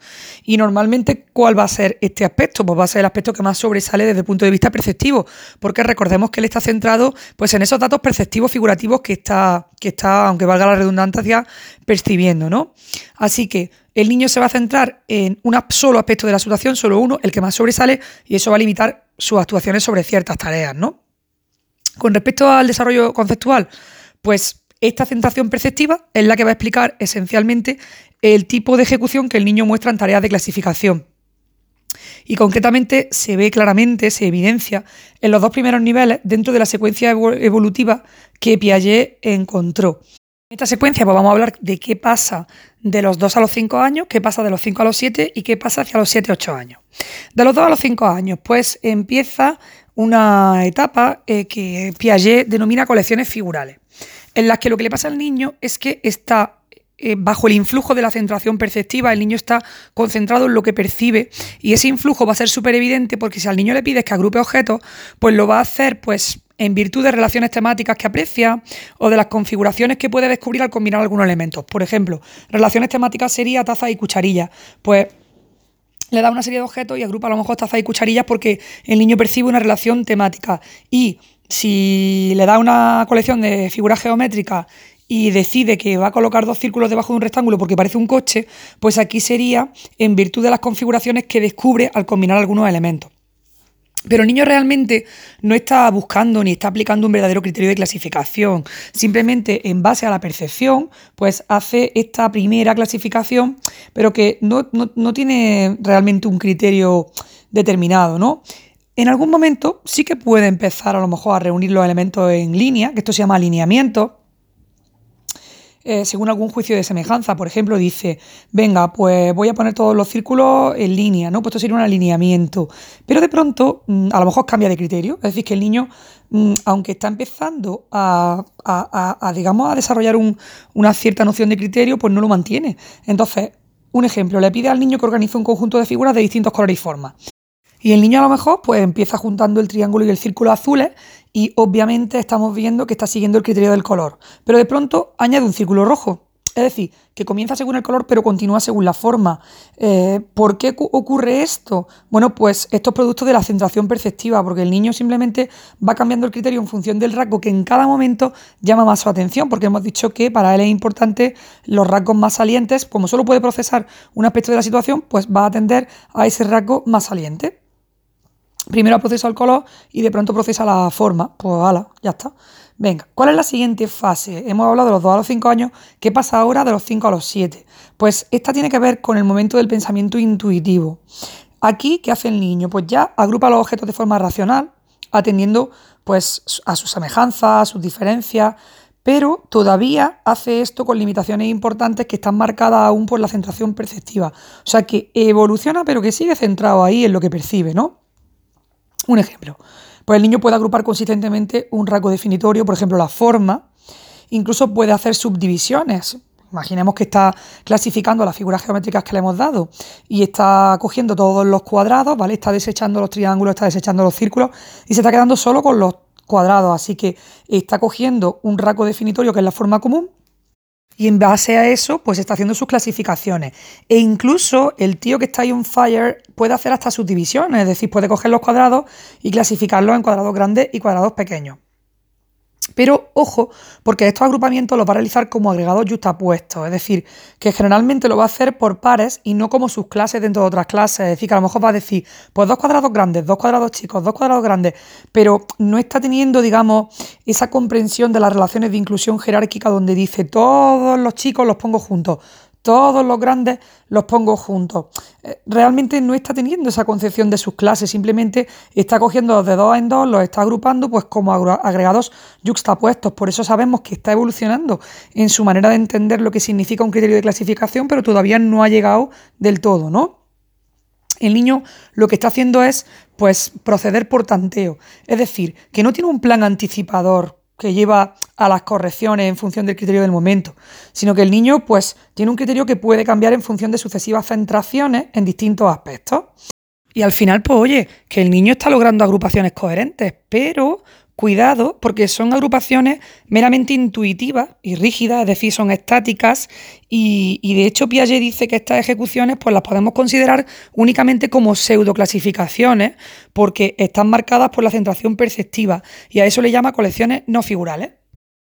y normalmente ¿cuál va a ser este aspecto? Pues va a ser el aspecto que más sobresale desde el punto de vista perceptivo, porque recordemos que él está centrado pues en esos datos perceptivos figurativos que está, que está aunque valga la redundancia, percibiendo, ¿no? Así que el niño se va a centrar en un solo aspecto de la situación, solo uno, el que más sobresale, y eso va a limitar sus actuaciones sobre ciertas tareas, ¿no? Con respecto al desarrollo conceptual, pues esta centración perceptiva es la que va a explicar esencialmente el tipo de ejecución que el niño muestra en tareas de clasificación. Y concretamente se ve claramente, se evidencia en los dos primeros niveles dentro de la secuencia evolutiva que Piaget encontró. En esta secuencia pues vamos a hablar de qué pasa de los 2 a los 5 años, qué pasa de los 5 a los 7 y qué pasa hacia los 7-8 años. De los 2 a los 5 años, pues empieza una etapa eh, que Piaget denomina colecciones figurales, en las que lo que le pasa al niño es que está eh, bajo el influjo de la centración perceptiva, el niño está concentrado en lo que percibe y ese influjo va a ser súper evidente porque si al niño le pides que agrupe objetos, pues lo va a hacer pues en virtud de relaciones temáticas que aprecia o de las configuraciones que puede descubrir al combinar algunos elementos. Por ejemplo, relaciones temáticas sería taza y cucharilla. Pues le da una serie de objetos y agrupa a lo mejor tazas y cucharillas porque el niño percibe una relación temática. Y si le da una colección de figuras geométricas y decide que va a colocar dos círculos debajo de un rectángulo porque parece un coche, pues aquí sería en virtud de las configuraciones que descubre al combinar algunos elementos. Pero el niño realmente no está buscando ni está aplicando un verdadero criterio de clasificación. Simplemente en base a la percepción, pues hace esta primera clasificación, pero que no, no tiene realmente un criterio determinado, ¿no? En algún momento sí que puede empezar a lo mejor a reunir los elementos en línea, que esto se llama alineamiento, eh, según algún juicio de semejanza. Por ejemplo, dice, venga, pues voy a poner todos los círculos en línea, ¿no? Pues esto sería un alineamiento. Pero de pronto, mm, a lo mejor cambia de criterio. Es decir, que el niño, mm, aunque está empezando a, digamos, a desarrollar una cierta noción de criterio, pues no lo mantiene. Entonces, un ejemplo, le pide al niño que organice un conjunto de figuras de distintos colores y formas. Y el niño a lo mejor pues empieza juntando el triángulo y el círculo azules y obviamente estamos viendo que está siguiendo el criterio del color. Pero de pronto añade un círculo rojo. Es decir, que comienza según el color pero continúa según la forma. Eh, ¿Por qué ocurre esto? Bueno, pues esto es producto de la centración perceptiva, porque el niño simplemente va cambiando el criterio en función del rasgo que en cada momento llama más su atención, porque hemos dicho que para él es importante los rasgos más salientes, como solo puede procesar un aspecto de la situación, pues va a atender a ese rasgo más saliente. Primero procesa el color y de pronto procesa la forma. Pues ala, ya está. Venga, ¿cuál es la siguiente fase? Hemos hablado de los 2 a los 5 años. ¿Qué pasa ahora de los 5 a los 7? Pues esta tiene que ver con el momento del pensamiento intuitivo. Aquí, ¿qué hace el niño? Pues ya agrupa los objetos de forma racional, atendiendo pues, a sus semejanzas, a sus diferencias, pero todavía hace esto con limitaciones importantes que están marcadas aún por la centración perceptiva. O sea que evoluciona, pero que sigue centrado ahí en lo que percibe, ¿no? Un ejemplo, pues el niño puede agrupar consistentemente un rasgo definitorio, por ejemplo la forma, incluso puede hacer subdivisiones. Imaginemos que está clasificando las figuras geométricas que le hemos dado y está cogiendo todos los cuadrados, ¿vale? Está desechando los triángulos, está desechando los círculos y se está quedando solo con los cuadrados. Así que está cogiendo un rasgo definitorio que es la forma común y en base a eso, pues está haciendo sus clasificaciones. E incluso el tío que está ahí on fire puede hacer hasta subdivisiones, es decir, puede coger los cuadrados y clasificarlos en cuadrados grandes y cuadrados pequeños. Pero ojo, porque estos agrupamientos los va a realizar como agregados justapuestos, es decir, que generalmente lo va a hacer por pares y no como sus clases dentro de otras clases. Es decir, que a lo mejor va a decir, pues dos cuadrados grandes, dos cuadrados chicos, dos cuadrados grandes, pero no está teniendo, digamos, esa comprensión de las relaciones de inclusión jerárquica donde dice todos los chicos los pongo juntos, todos los grandes los pongo juntos. Eh, realmente no está teniendo esa concepción de sus clases, simplemente está cogiendo de dos en dos, los está agrupando pues como agregados yuxtapuestos. Por eso sabemos que está evolucionando en su manera de entender lo que significa un criterio de clasificación, pero todavía no ha llegado del todo, ¿no? El niño lo que está haciendo es pues proceder por tanteo, es decir, que no tiene un plan anticipador que lleva a las correcciones en función del criterio del momento, sino que el niño pues tiene un criterio que puede cambiar en función de sucesivas centraciones en distintos aspectos. Y al final, pues oye, que el niño está logrando agrupaciones coherentes, pero cuidado porque son agrupaciones meramente intuitivas y rígidas, es decir, son estáticas y, de hecho Piaget dice que estas ejecuciones pues las podemos considerar únicamente como pseudoclasificaciones porque están marcadas por la centración perceptiva y a eso le llama colecciones no figurales.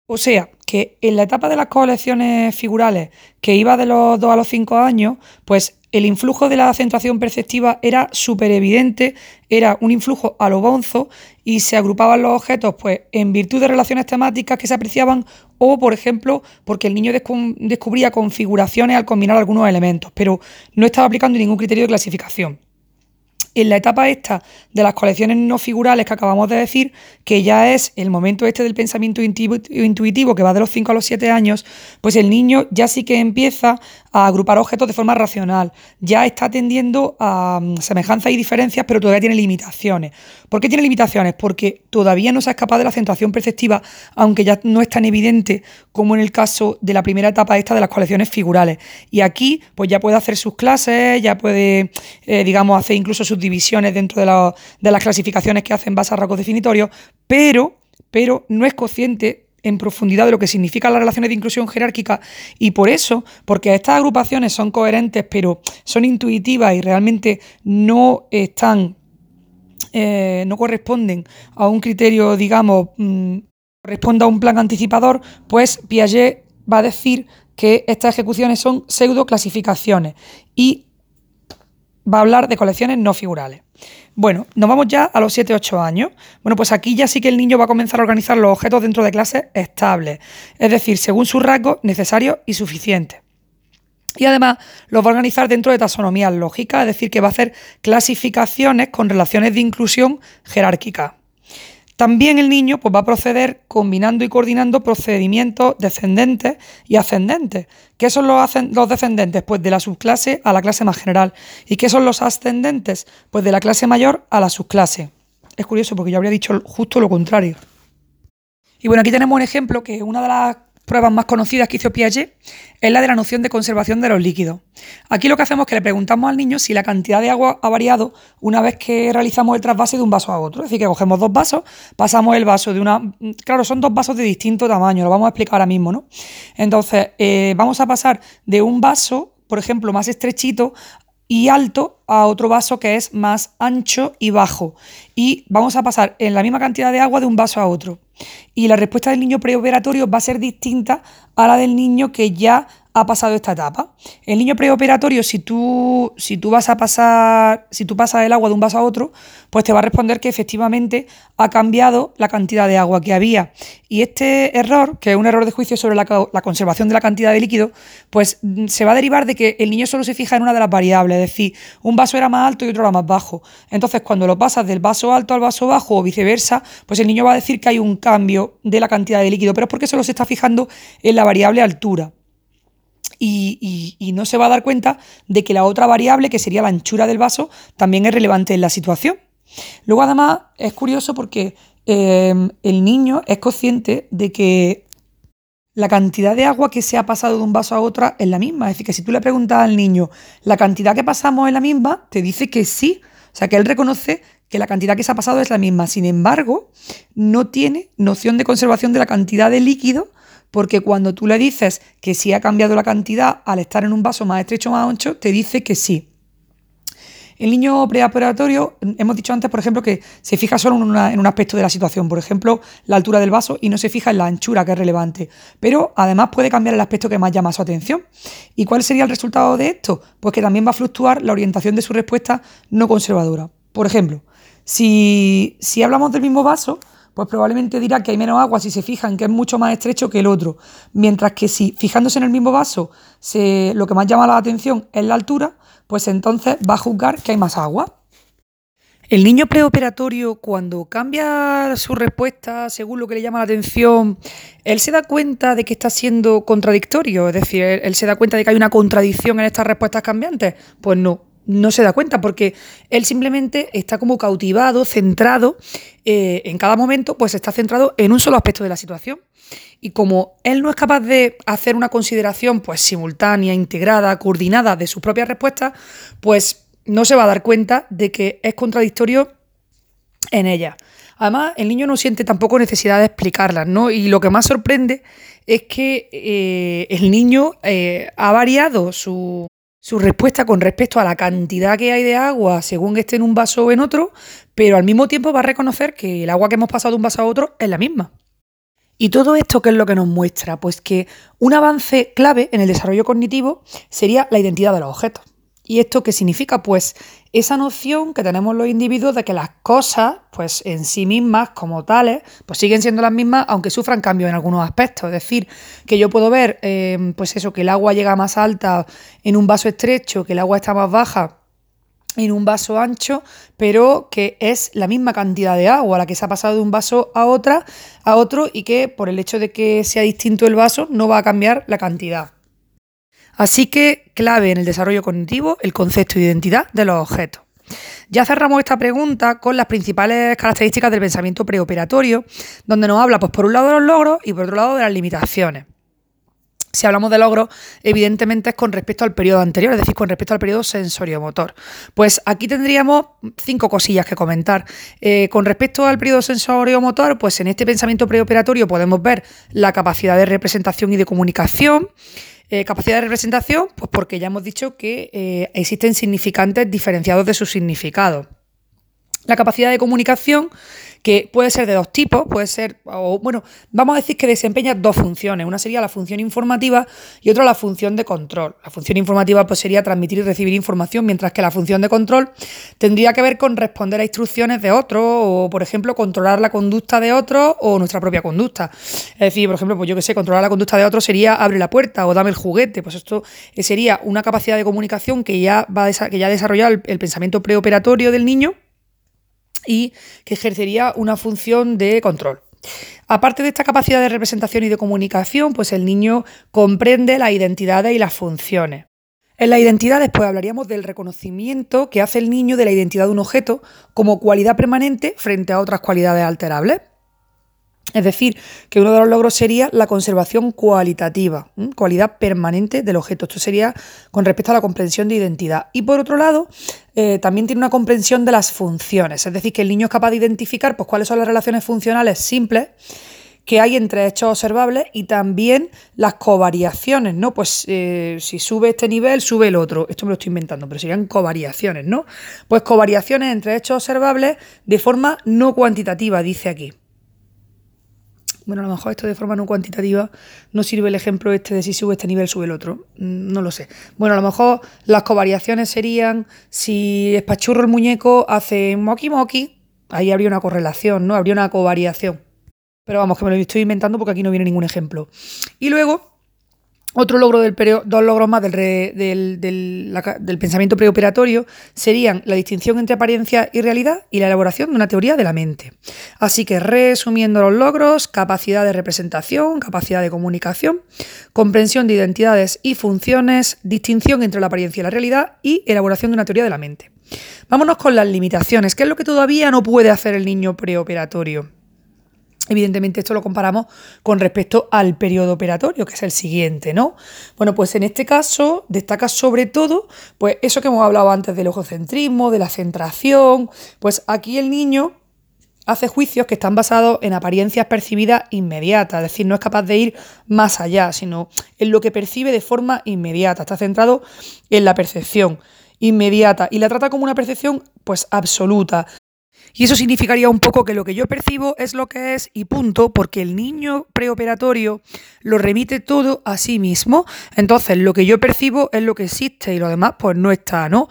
O sea, que en la etapa de las colecciones figurales, que iba de los 2 a los 5 años, pues el influjo de la centración perceptiva era súper evidente, era un influjo a lo bonzo y se agrupaban los objetos pues, en virtud de relaciones temáticas que se apreciaban o, por ejemplo, porque el niño descubría configuraciones al combinar algunos elementos, pero no estaba aplicando ningún criterio de clasificación en la etapa esta de las colecciones no figurales que acabamos de decir, que ya es el momento este del pensamiento intuitivo que va de los 5 a los 7 años, pues el niño ya sí que empieza a agrupar objetos de forma racional, ya está tendiendo a mm, semejanzas y diferencias, pero todavía tiene limitaciones. ¿Por qué tiene limitaciones? Porque todavía no se ha escapado de la centración perceptiva, aunque ya no es tan evidente como en el caso de la primera etapa esta de las colecciones figurales. Y aquí, pues ya puede hacer sus clases, ya puede, eh, digamos, hacer incluso sus divisiones dentro de, de las clasificaciones que hacen base a rasgos definitorios, pero, pero no es consciente en profundidad de lo que significan las relaciones de inclusión jerárquica y por eso, porque estas agrupaciones son coherentes pero son intuitivas y realmente no están, eh, no corresponden a un criterio, digamos, mm, corresponde a un plan anticipador, pues Piaget va a decir que estas ejecuciones son pseudo clasificaciones y va a hablar de colecciones no figurales. Bueno, nos vamos ya a los 7-8 años. Bueno, pues aquí ya sí que el niño va a comenzar a organizar los objetos dentro de clases estables, es decir, según sus rasgos necesarios y suficientes. Y además los va a organizar dentro de taxonomías lógicas, es decir, que va a hacer clasificaciones con relaciones de inclusión jerárquicas. También el niño pues, va a proceder combinando y coordinando procedimientos descendentes y ascendentes. ¿Qué son los, los, descendentes? Pues de la subclase a la clase más general. ¿Y qué son los ascendentes? Pues de la clase mayor a la subclase. Es curioso porque yo habría dicho justo lo contrario. Y bueno, aquí tenemos un ejemplo que una de las pruebas más conocidas que hizo Piaget es la de la noción de conservación de los líquidos. Aquí lo que hacemos es que le preguntamos al niño si la cantidad de agua ha variado una vez que realizamos el trasvase de un vaso a otro. Es decir, que cogemos dos vasos, pasamos el vaso de una... Claro, son dos vasos de distinto tamaño, lo vamos a explicar ahora mismo, ¿no? Entonces, eh, vamos a pasar de un vaso, por ejemplo, más estrechito y alto a otro vaso que es más ancho y bajo. Y vamos a pasar en la misma cantidad de agua de un vaso a otro. Y la respuesta del niño preoperatorio va a ser distinta a la del niño que ya ha pasado esta etapa. El niño preoperatorio, si tú, si tú vas a pasar, si tú pasas el agua de un vaso a otro, pues te va a responder que efectivamente ha cambiado la cantidad de agua que había. Y este error, que es un error de juicio sobre la, conservación de la cantidad de líquido, pues mm, se va a derivar de que el niño solo se fija en una de las variables, es decir, un vaso era más alto y otro era más bajo. Entonces, cuando lo pasas del vaso alto al vaso bajo o viceversa, pues el niño va a decir que hay un cambio de la cantidad de líquido, pero es porque solo se está fijando en la variable altura y, no se va a dar cuenta de que la otra variable, que sería la anchura del vaso, también es relevante en la situación. Luego, además, es curioso porque em, el niño es consciente de que la cantidad de agua que se ha pasado de un vaso a otra es la misma. Es decir, que si tú le preguntas al niño, ¿la cantidad que pasamos es la misma? Te dice que sí. O sea, que él reconoce que la cantidad que se ha pasado es la misma. Sin embargo, no tiene noción de conservación de la cantidad de líquido porque cuando tú le dices que sí ha cambiado la cantidad al estar en un vaso más estrecho, más ancho, te dice que sí. El niño preoperatorio, hemos dicho antes, por ejemplo, que se fija solo en, un aspecto de la situación, por ejemplo, la altura del vaso, y no se fija en la anchura, que es relevante. Pero además puede cambiar el aspecto que más llama su atención. ¿Y cuál sería el resultado de esto? Pues que también va a fluctuar la orientación de su respuesta no conservadora. Por ejemplo, si, si hablamos del mismo vaso, pues probablemente dirá que hay menos agua si se fijan que es mucho más estrecho que el otro. Mientras que si fijándose en el mismo vaso lo que más llama la atención es la altura, pues entonces va a juzgar que hay más agua. El niño preoperatorio, cuando cambia su respuesta según lo que le llama la atención, él se da cuenta de que está siendo contradictorio, es decir, él se da cuenta de que hay una contradicción en estas respuestas cambiantes. Pues no, no se da cuenta porque él simplemente está como cautivado, centrado, eh, en cada momento pues está centrado en un solo aspecto de la situación. Y como él no es capaz de hacer una consideración pues simultánea, integrada, coordinada de sus propias respuestas, pues no se va a dar cuenta de que es contradictorio en ella. Además, el niño no siente tampoco necesidad de explicarlas, ¿no? Y lo que más sorprende es que eh, el niño eh, ha variado su, su respuesta con respecto a la cantidad que hay de agua según esté en un vaso o en otro, pero al mismo tiempo va a reconocer que el agua que hemos pasado de un vaso a otro es la misma. ¿Y todo esto qué es lo que nos muestra? Pues que un avance clave en el desarrollo cognitivo sería la identidad de los objetos. ¿Y esto qué significa? Pues esa noción que tenemos los individuos de que las cosas, pues en sí mismas, como tales, pues siguen siendo las mismas, aunque sufran cambios en algunos aspectos. Es decir, que yo puedo ver, eh, pues eso, que el agua llega más alta en un vaso estrecho, que el agua está más baja en un vaso ancho, pero que es la misma cantidad de agua la que se ha pasado de un vaso a otra, a otro, y que por el hecho de que sea distinto el vaso, no va a cambiar la cantidad. Así que clave en el desarrollo cognitivo el concepto de identidad de los objetos. Ya cerramos esta pregunta con las principales características del pensamiento preoperatorio, donde nos habla, pues, por un lado de los logros y por otro lado de las limitaciones. Si hablamos de logros, evidentemente es con respecto al periodo anterior, es decir, con respecto al periodo sensorio-motor. Pues aquí tendríamos cinco cosillas que comentar. Eh, con respecto al periodo sensorio-motor, pues en este pensamiento preoperatorio podemos ver la capacidad de representación y de comunicación, eh, capacidad de representación, pues porque ya hemos dicho que eh, existen significantes diferenciados de su significado. La capacidad de comunicación que puede ser de dos tipos, puede ser, o bueno, vamos a decir que desempeña dos funciones. Una sería la función informativa y otra la función de control. La función informativa pues sería transmitir y recibir información, mientras que la función de control tendría que ver con responder a instrucciones de otro o, por ejemplo, controlar la conducta de otro o nuestra propia conducta. Es decir, por ejemplo, pues yo que sé, controlar la conducta de otro sería abre la puerta o dame el juguete. Pues esto sería una capacidad de comunicación que ya va a que ya ha desarrollado el, el pensamiento preoperatorio del niño y que ejercería una función de control. Aparte de esta capacidad de representación y de comunicación, pues el niño comprende las identidades y las funciones. En las identidades, pues hablaríamos del reconocimiento que hace el niño de la identidad de un objeto como cualidad permanente frente a otras cualidades alterables. Es decir, que uno de los logros sería la conservación cualitativa, cualidad permanente del objeto. Esto sería con respecto a la comprensión de identidad. Y por otro lado, eh, también tiene una comprensión de las funciones. Es decir, que el niño es capaz de identificar pues, cuáles son las relaciones funcionales simples que hay entre hechos observables y también las covariaciones, ¿no? Pues eh, si sube este nivel, sube el otro. Esto me lo estoy inventando, pero serían covariaciones, ¿no? Pues covariaciones entre hechos observables de forma no cuantitativa, dice aquí. Bueno, a lo mejor esto de forma no cuantitativa no sirve el ejemplo este de si sube este nivel, sube el otro. Mm, no lo sé. Bueno, a lo mejor las covariaciones serían si espachurro el muñeco hace moki moki, ahí habría una correlación, ¿no? Habría una covariación. Pero vamos, que me lo estoy inventando porque aquí no viene ningún ejemplo. Y luego, otro logro del dos logros más del, pensamiento preoperatorio serían la distinción entre apariencia y realidad y la elaboración de una teoría de la mente. Así que resumiendo los logros, capacidad de representación, capacidad de comunicación, comprensión de identidades y funciones, distinción entre la apariencia y la realidad y elaboración de una teoría de la mente. Vámonos con las limitaciones, ¿qué es lo que todavía no puede hacer el niño preoperatorio? Evidentemente esto lo comparamos con respecto al periodo operatorio, que es el siguiente, ¿no? Bueno, pues en este caso destaca sobre todo, pues eso que hemos hablado antes del egocentrismo, de la centración, pues aquí el niño hace juicios que están basados en apariencias percibidas inmediatas, es decir, no es capaz de ir más allá, sino en lo que percibe de forma inmediata, está centrado en la percepción inmediata y la trata como una percepción pues absoluta, y eso significaría un poco que lo que yo percibo es lo que es y punto, porque el niño preoperatorio lo remite todo a sí mismo. Entonces, lo que yo percibo es lo que existe y lo demás, pues no está, ¿no?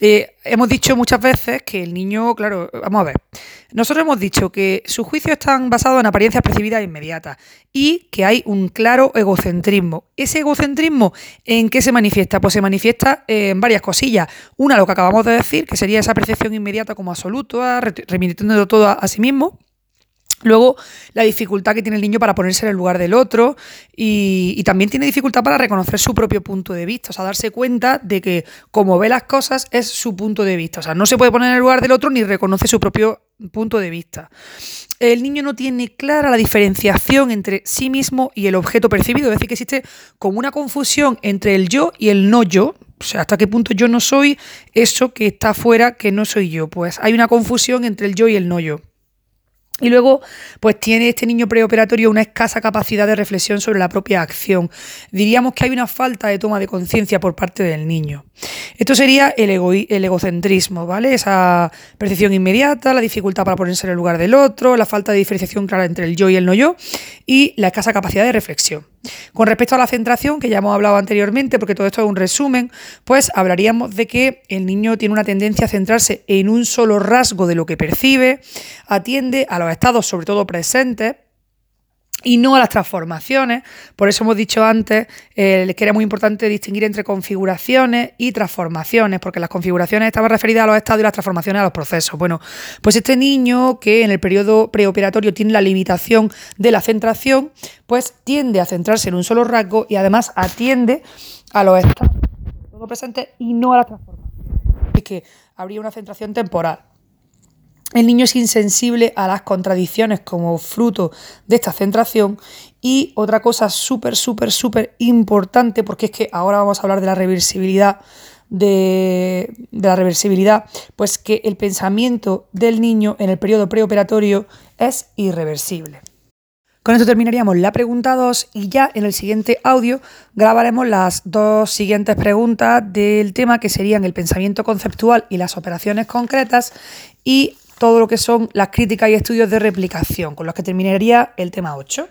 Eh, hemos dicho muchas veces que el niño, claro, vamos a ver, nosotros hemos dicho que sus juicios están basados en apariencias percibidas inmediatas y que hay un claro egocentrismo. ¿Ese egocentrismo en qué se manifiesta? Pues se manifiesta en varias cosillas. Una, lo que acabamos de decir, que sería esa percepción inmediata como absoluto, remitiendo todo a sí mismo. Luego, la dificultad que tiene el niño para ponerse en el lugar del otro y, también tiene dificultad para reconocer su propio punto de vista, o sea, darse cuenta de que como ve las cosas es su punto de vista, o sea, no se puede poner en el lugar del otro ni reconoce su propio punto de vista. El niño no tiene clara la diferenciación entre sí mismo y el objeto percibido, es decir, que existe como una confusión entre el yo y el no yo, O sea, hasta qué punto yo no soy eso que está afuera, que no soy yo. Pues hay una confusión entre el yo y el no yo. Y luego, pues tiene este niño preoperatorio una escasa capacidad de reflexión sobre la propia acción. Diríamos que hay una falta de toma de conciencia por parte del niño. Esto sería el, el, egocentrismo, ¿vale? Esa percepción inmediata, la dificultad para ponerse en el lugar del otro, la falta de diferenciación clara entre el yo y el no yo y la escasa capacidad de reflexión. Con respecto a la centración, que ya hemos hablado anteriormente, porque todo esto es un resumen, pues hablaríamos de que el niño tiene una tendencia a centrarse en un solo rasgo de lo que percibe, atiende a los estados sobre todo presentes, y no a las transformaciones. Por eso hemos dicho antes eh, que era muy importante distinguir entre configuraciones y transformaciones, porque las configuraciones estaban referidas a los estados y las transformaciones a los procesos. Bueno, pues este niño que en el periodo preoperatorio tiene la limitación de la centración, pues tiende a centrarse en un solo rasgo y además atiende a los estados presentes y no a las transformaciones. Es que habría una centración temporal. El niño es insensible a las contradicciones como fruto de esta centración y otra cosa súper, súper, súper importante, porque es que ahora vamos a hablar de la reversibilidad, de, la reversibilidad, pues que el pensamiento del niño en el periodo preoperatorio es irreversible. Con esto terminaríamos la pregunta 2 y ya en el siguiente audio grabaremos las dos siguientes preguntas del tema que serían el pensamiento conceptual y las operaciones concretas y todo lo que son las críticas y estudios de replicación, con los que terminaría el tema 8.